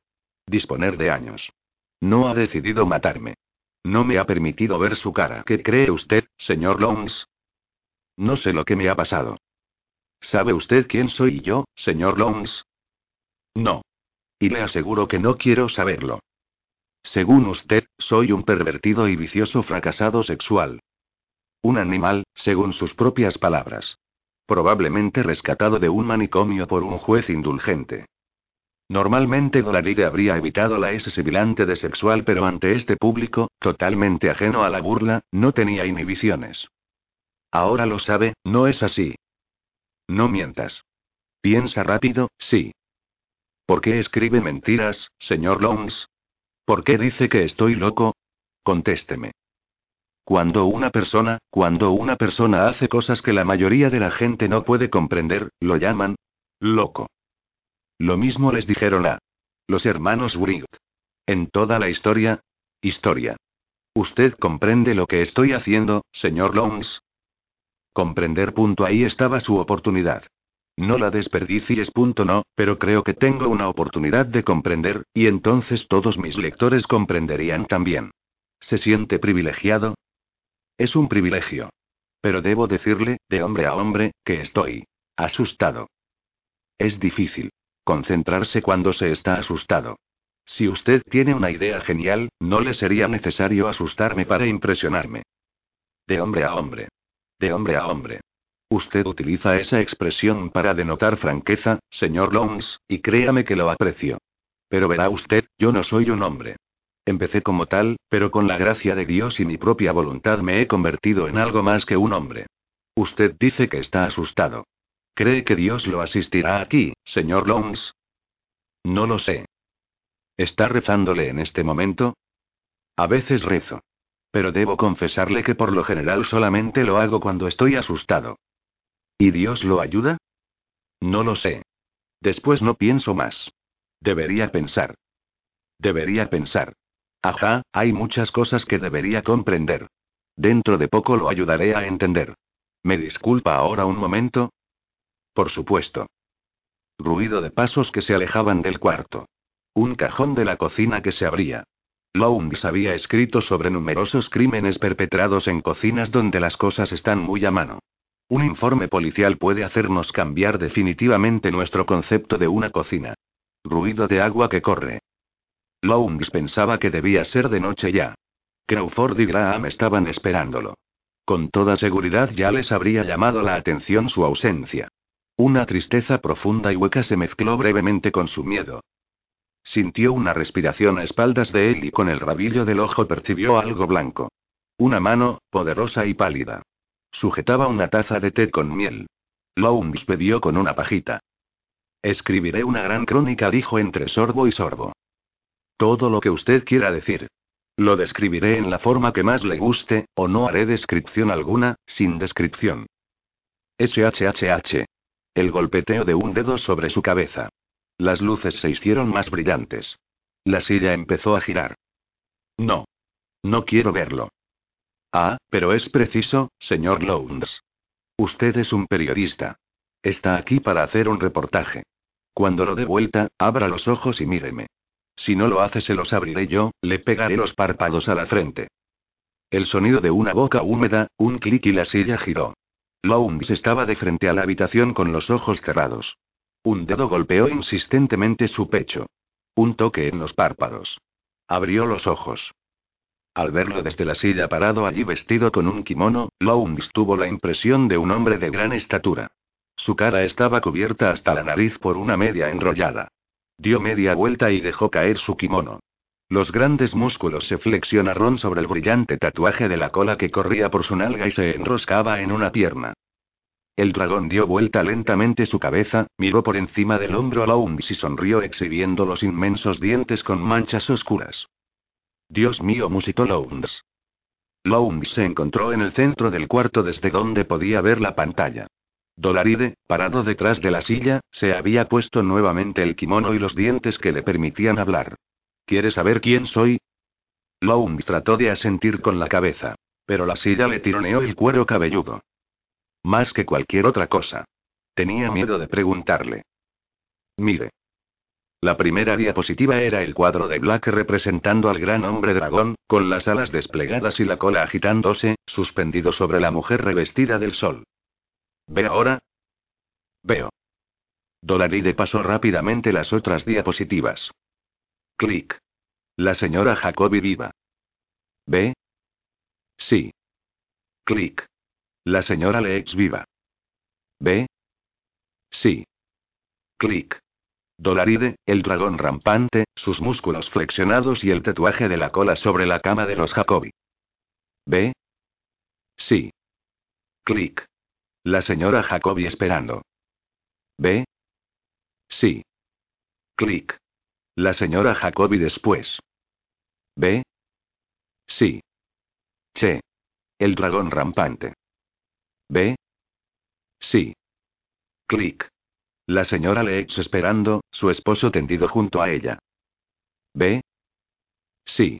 Speaker 1: Disponer de años. No ha decidido matarme. No me ha permitido ver su cara. ¿Qué cree usted, señor Lowndes? No sé lo que me ha pasado. ¿Sabe usted quién soy yo, señor Lowndes? No. Y le aseguro que no quiero saberlo. Según usted, soy un pervertido y vicioso fracasado sexual. Un animal, según sus propias palabras. Probablemente rescatado de un manicomio por un juez indulgente. Normalmente Dolaride habría evitado la S sibilante de sexual, pero ante este público, totalmente ajeno a la burla, no tenía inhibiciones. Ahora lo sabe, no es así. No mientas. Piensa rápido, sí. ¿Por qué escribe mentiras, señor Lowndes? ¿Por qué dice que estoy loco? Contésteme. Cuando una persona, cuando una persona hace cosas que la mayoría de la gente no puede comprender, lo llaman loco. Lo mismo les dijeron a los hermanos Wright. En toda la historia, historia. ¿Usted comprende lo que estoy haciendo, señor Lowndes? Comprender. Punto ahí estaba su oportunidad. No la desperdicies. Punto no, pero creo que tengo una oportunidad de comprender, y entonces todos mis lectores comprenderían también. ¿Se siente privilegiado? Es un privilegio. Pero debo decirle, de hombre a hombre, que estoy asustado. Es difícil concentrarse cuando se está asustado. Si usted tiene una idea genial, no le sería necesario asustarme para impresionarme. De hombre a hombre. De hombre a hombre. Usted utiliza esa expresión para denotar franqueza, señor Lowndes, y créame que lo aprecio. Pero verá usted, yo no soy un hombre. Empecé como tal, pero con la gracia de Dios y mi propia voluntad me he convertido en algo más que un hombre. Usted dice que está asustado. ¿Cree que Dios lo asistirá aquí, señor Lowndes? No lo sé. ¿Está rezándole en este momento? A veces rezo. Pero debo confesarle que por lo general solamente lo hago cuando estoy asustado. ¿Y Dios lo ayuda? No lo sé. Después no pienso más. Debería pensar. Debería pensar. Ajá, hay muchas cosas que debería comprender. Dentro de poco lo ayudaré a entender. ¿Me disculpa ahora un momento? Por supuesto. Ruido de pasos que se alejaban del cuarto. Un cajón de la cocina que se abría. Lowndes había escrito sobre numerosos crímenes perpetrados en cocinas donde las cosas están muy a mano. Un informe policial puede hacernos cambiar definitivamente nuestro concepto de una cocina. Ruido de agua que corre. Lowndes pensaba que debía ser de noche ya. Crawford y Graham estaban esperándolo. Con toda seguridad ya les habría llamado la atención su ausencia. Una tristeza profunda y hueca se mezcló brevemente con su miedo. Sintió una respiración a espaldas de él y con el rabillo del ojo percibió algo blanco. Una mano, poderosa y pálida. Sujetaba una taza de té con miel. Lowndes bebió con una pajita. Escribiré una gran crónica, dijo entre sorbo y sorbo. Todo lo que usted quiera decir. Lo describiré en la forma que más le guste, o no haré descripción alguna, sin descripción. SHHH. El golpeteo de un dedo sobre su cabeza. Las luces se hicieron más brillantes. La silla empezó a girar. No. No quiero verlo. Ah, pero es preciso, señor Lowndes. Usted es un periodista. Está aquí para hacer un reportaje. Cuando lo dé vuelta, abra los ojos y míreme. Si no lo hace, se los abriré yo, le pegaré los párpados a la frente. El sonido de una boca húmeda, un clic y la silla giró. Lowndes estaba de frente a la habitación con los ojos cerrados. Un dedo golpeó insistentemente su pecho. Un toque en los párpados. Abrió los ojos. Al verlo desde la silla parado allí vestido con un kimono, Lowndes tuvo la impresión de un hombre de gran estatura. Su cara estaba cubierta hasta la nariz por una media enrollada. Dio media vuelta y dejó caer su kimono. Los grandes músculos se flexionaron sobre el brillante tatuaje de la cola que corría por su nalga y se enroscaba en una pierna. El dragón dio vuelta lentamente su cabeza, miró por encima del hombro a Lowndes y sonrió exhibiendo los inmensos dientes con manchas oscuras. Dios mío, musitó Lowndes. Lowndes se encontró en el centro del cuarto desde donde podía ver la pantalla. Dolaride, parado detrás de la silla, se había puesto nuevamente el kimono y los dientes que le permitían hablar. ¿Quieres saber quién soy? Lowndes trató de asentir con la cabeza. Pero la silla le tironeó el cuero cabelludo. Más que cualquier otra cosa. Tenía miedo de preguntarle. Mire. La primera diapositiva era el cuadro de Black representando al gran hombre dragón, con las alas desplegadas y la cola agitándose, suspendido sobre la mujer revestida del sol. ¿Ve ahora? Veo. Dolaride pasó rápidamente las otras diapositivas. Clic. La señora Jacobi viva. ¿Ve? Sí. Clic. La señora Lex viva. ¿Ve? Sí. Clic. Dolaride, el dragón rampante, sus músculos flexionados y el tatuaje de la cola sobre la cama de los Jacobi. ¿Ve? Sí. Clic. La señora Jacobi esperando. ¿Ve? Sí. Clic. La señora Jacobi después. ¿Ve? Sí. Che. El dragón rampante. ¿Ve? Sí. Clic. La señora Lex esperando, su esposo tendido junto a ella. ¿Ve? Sí.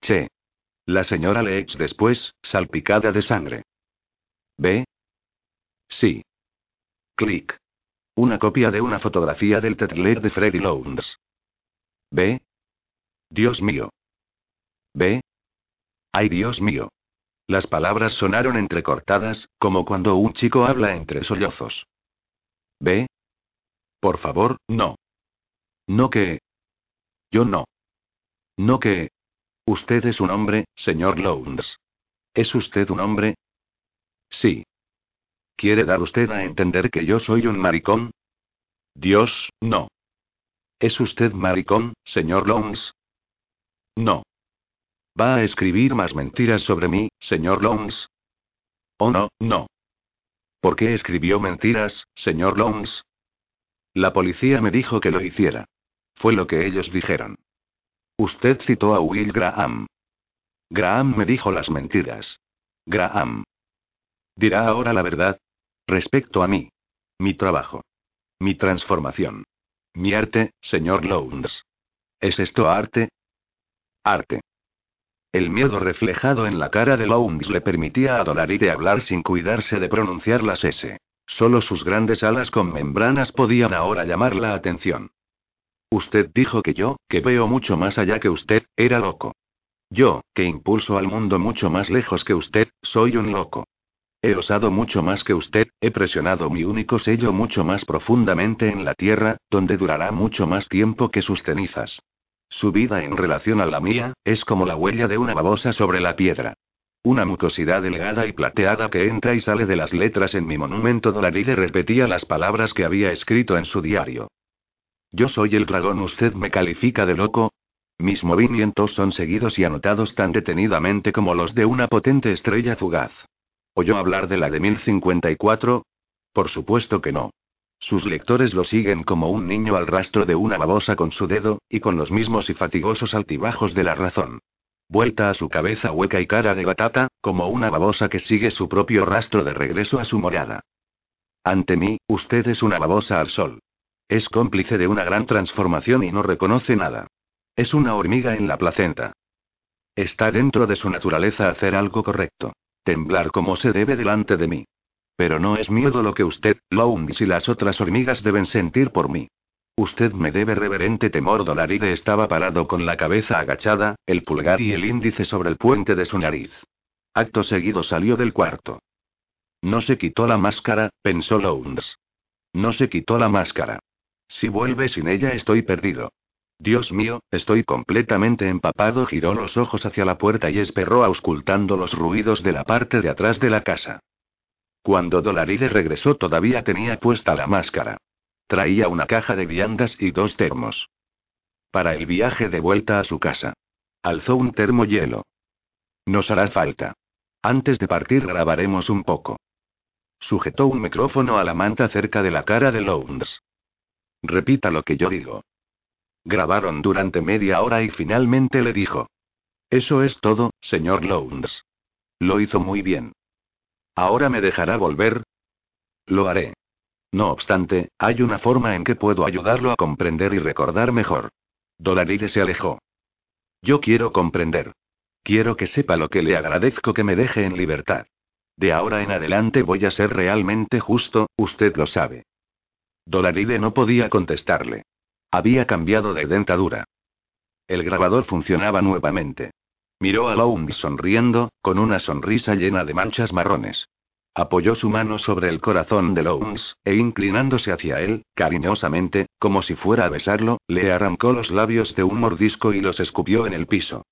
Speaker 1: Che. La señora Lex después, salpicada de sangre. ¿Ve? Sí. Clic. Una copia de una fotografía del tetler de Freddy Lowndes. ¿Ve? Dios mío. ¿Ve? ¡Ay, Dios mío! Las palabras sonaron entrecortadas, como cuando un chico habla entre sollozos. ¿Ve? Por favor, no. No que. Yo no. No que. Usted es un hombre, señor Lowndes. ¿Es usted un hombre? Sí. ¿Quiere dar usted a entender que yo soy un maricón? Dios, no. ¿Es usted maricón, señor Lowndes? No. ¿Va a escribir más mentiras sobre mí, señor Lowndes? Oh, no, no. ¿Por qué escribió mentiras, señor Lowndes? La policía me dijo que lo hiciera. Fue lo que ellos dijeron. Usted citó a Will Graham. Graham me dijo las mentiras. Graham. Dirá ahora la verdad. Respecto a mí. Mi trabajo. Mi transformación. Mi arte, señor Lowndes. ¿Es esto arte? Arte. El miedo reflejado en la cara de Lowndes le permitía a Dolarite hablar sin cuidarse de pronunciar las S. Solo sus grandes alas con membranas podían ahora llamar la atención. Usted dijo que yo, que veo mucho más allá que usted, era loco. Yo, que impulso al mundo mucho más lejos que usted, soy un loco. He osado mucho más que usted, he presionado mi único sello mucho más profundamente en la tierra, donde durará mucho más tiempo que sus cenizas. Su vida en relación a la mía, es como la huella de una babosa sobre la piedra. Una mucosidad delgada y plateada que entra y sale de las letras en mi monumento Dolaride repetía las palabras que había escrito en su diario. Yo soy el dragón, ¿usted me califica de loco? Mis movimientos son seguidos y anotados tan detenidamente como los de una potente estrella fugaz. ¿Oyó hablar de la de 1054? Por supuesto que no. Sus lectores lo siguen como un niño al rastro de una babosa con su dedo, y con los mismos y fatigosos altibajos de la razón. Vuelta a su cabeza hueca y cara de batata, como una babosa que sigue su propio rastro de regreso a su morada. Ante mí, usted es una babosa al sol. Es cómplice de una gran transformación y no reconoce nada. Es una hormiga en la placenta. Está dentro de su naturaleza hacer algo correcto. Temblar como se debe delante de mí. Pero no es miedo lo que usted, Lowndes y las otras hormigas deben sentir por mí. Usted me debe reverente temor. Dolaride estaba parado con la cabeza agachada, el pulgar y el índice sobre el puente de su nariz. Acto seguido salió del cuarto. No se quitó la máscara, pensó Lowndes. No se quitó la máscara. Si vuelve sin ella estoy perdido. Dios mío, estoy completamente empapado. Giró los ojos hacia la puerta y esperó auscultando los ruidos de la parte de atrás de la casa. Cuando Dolaride regresó todavía tenía puesta la máscara. Traía una caja de viandas y dos termos. Para el viaje de vuelta a su casa. Alzó un termo hielo. Nos hará falta. Antes de partir grabaremos un poco. Sujetó un micrófono a la manta cerca de la cara de Lowndes. Repita lo que yo digo. Grabaron durante media hora y finalmente le dijo. Eso es todo, señor Lowndes. Lo hizo muy bien. ¿Ahora me dejará volver? Lo haré. No obstante, hay una forma en que puedo ayudarlo a comprender y recordar mejor. Dolaride se alejó. Yo quiero comprender. Quiero que sepa lo que le agradezco que me deje en libertad. De ahora en adelante voy a ser realmente justo, usted lo sabe. Dolaride no podía contestarle. Había cambiado de dentadura. El grabador funcionaba nuevamente. Miró a Lowndes sonriendo, con una sonrisa llena de manchas marrones. Apoyó su mano sobre el corazón de Lowndes, e inclinándose hacia él, cariñosamente, como si fuera a besarlo, le arrancó los labios de un mordisco y los escupió en el piso.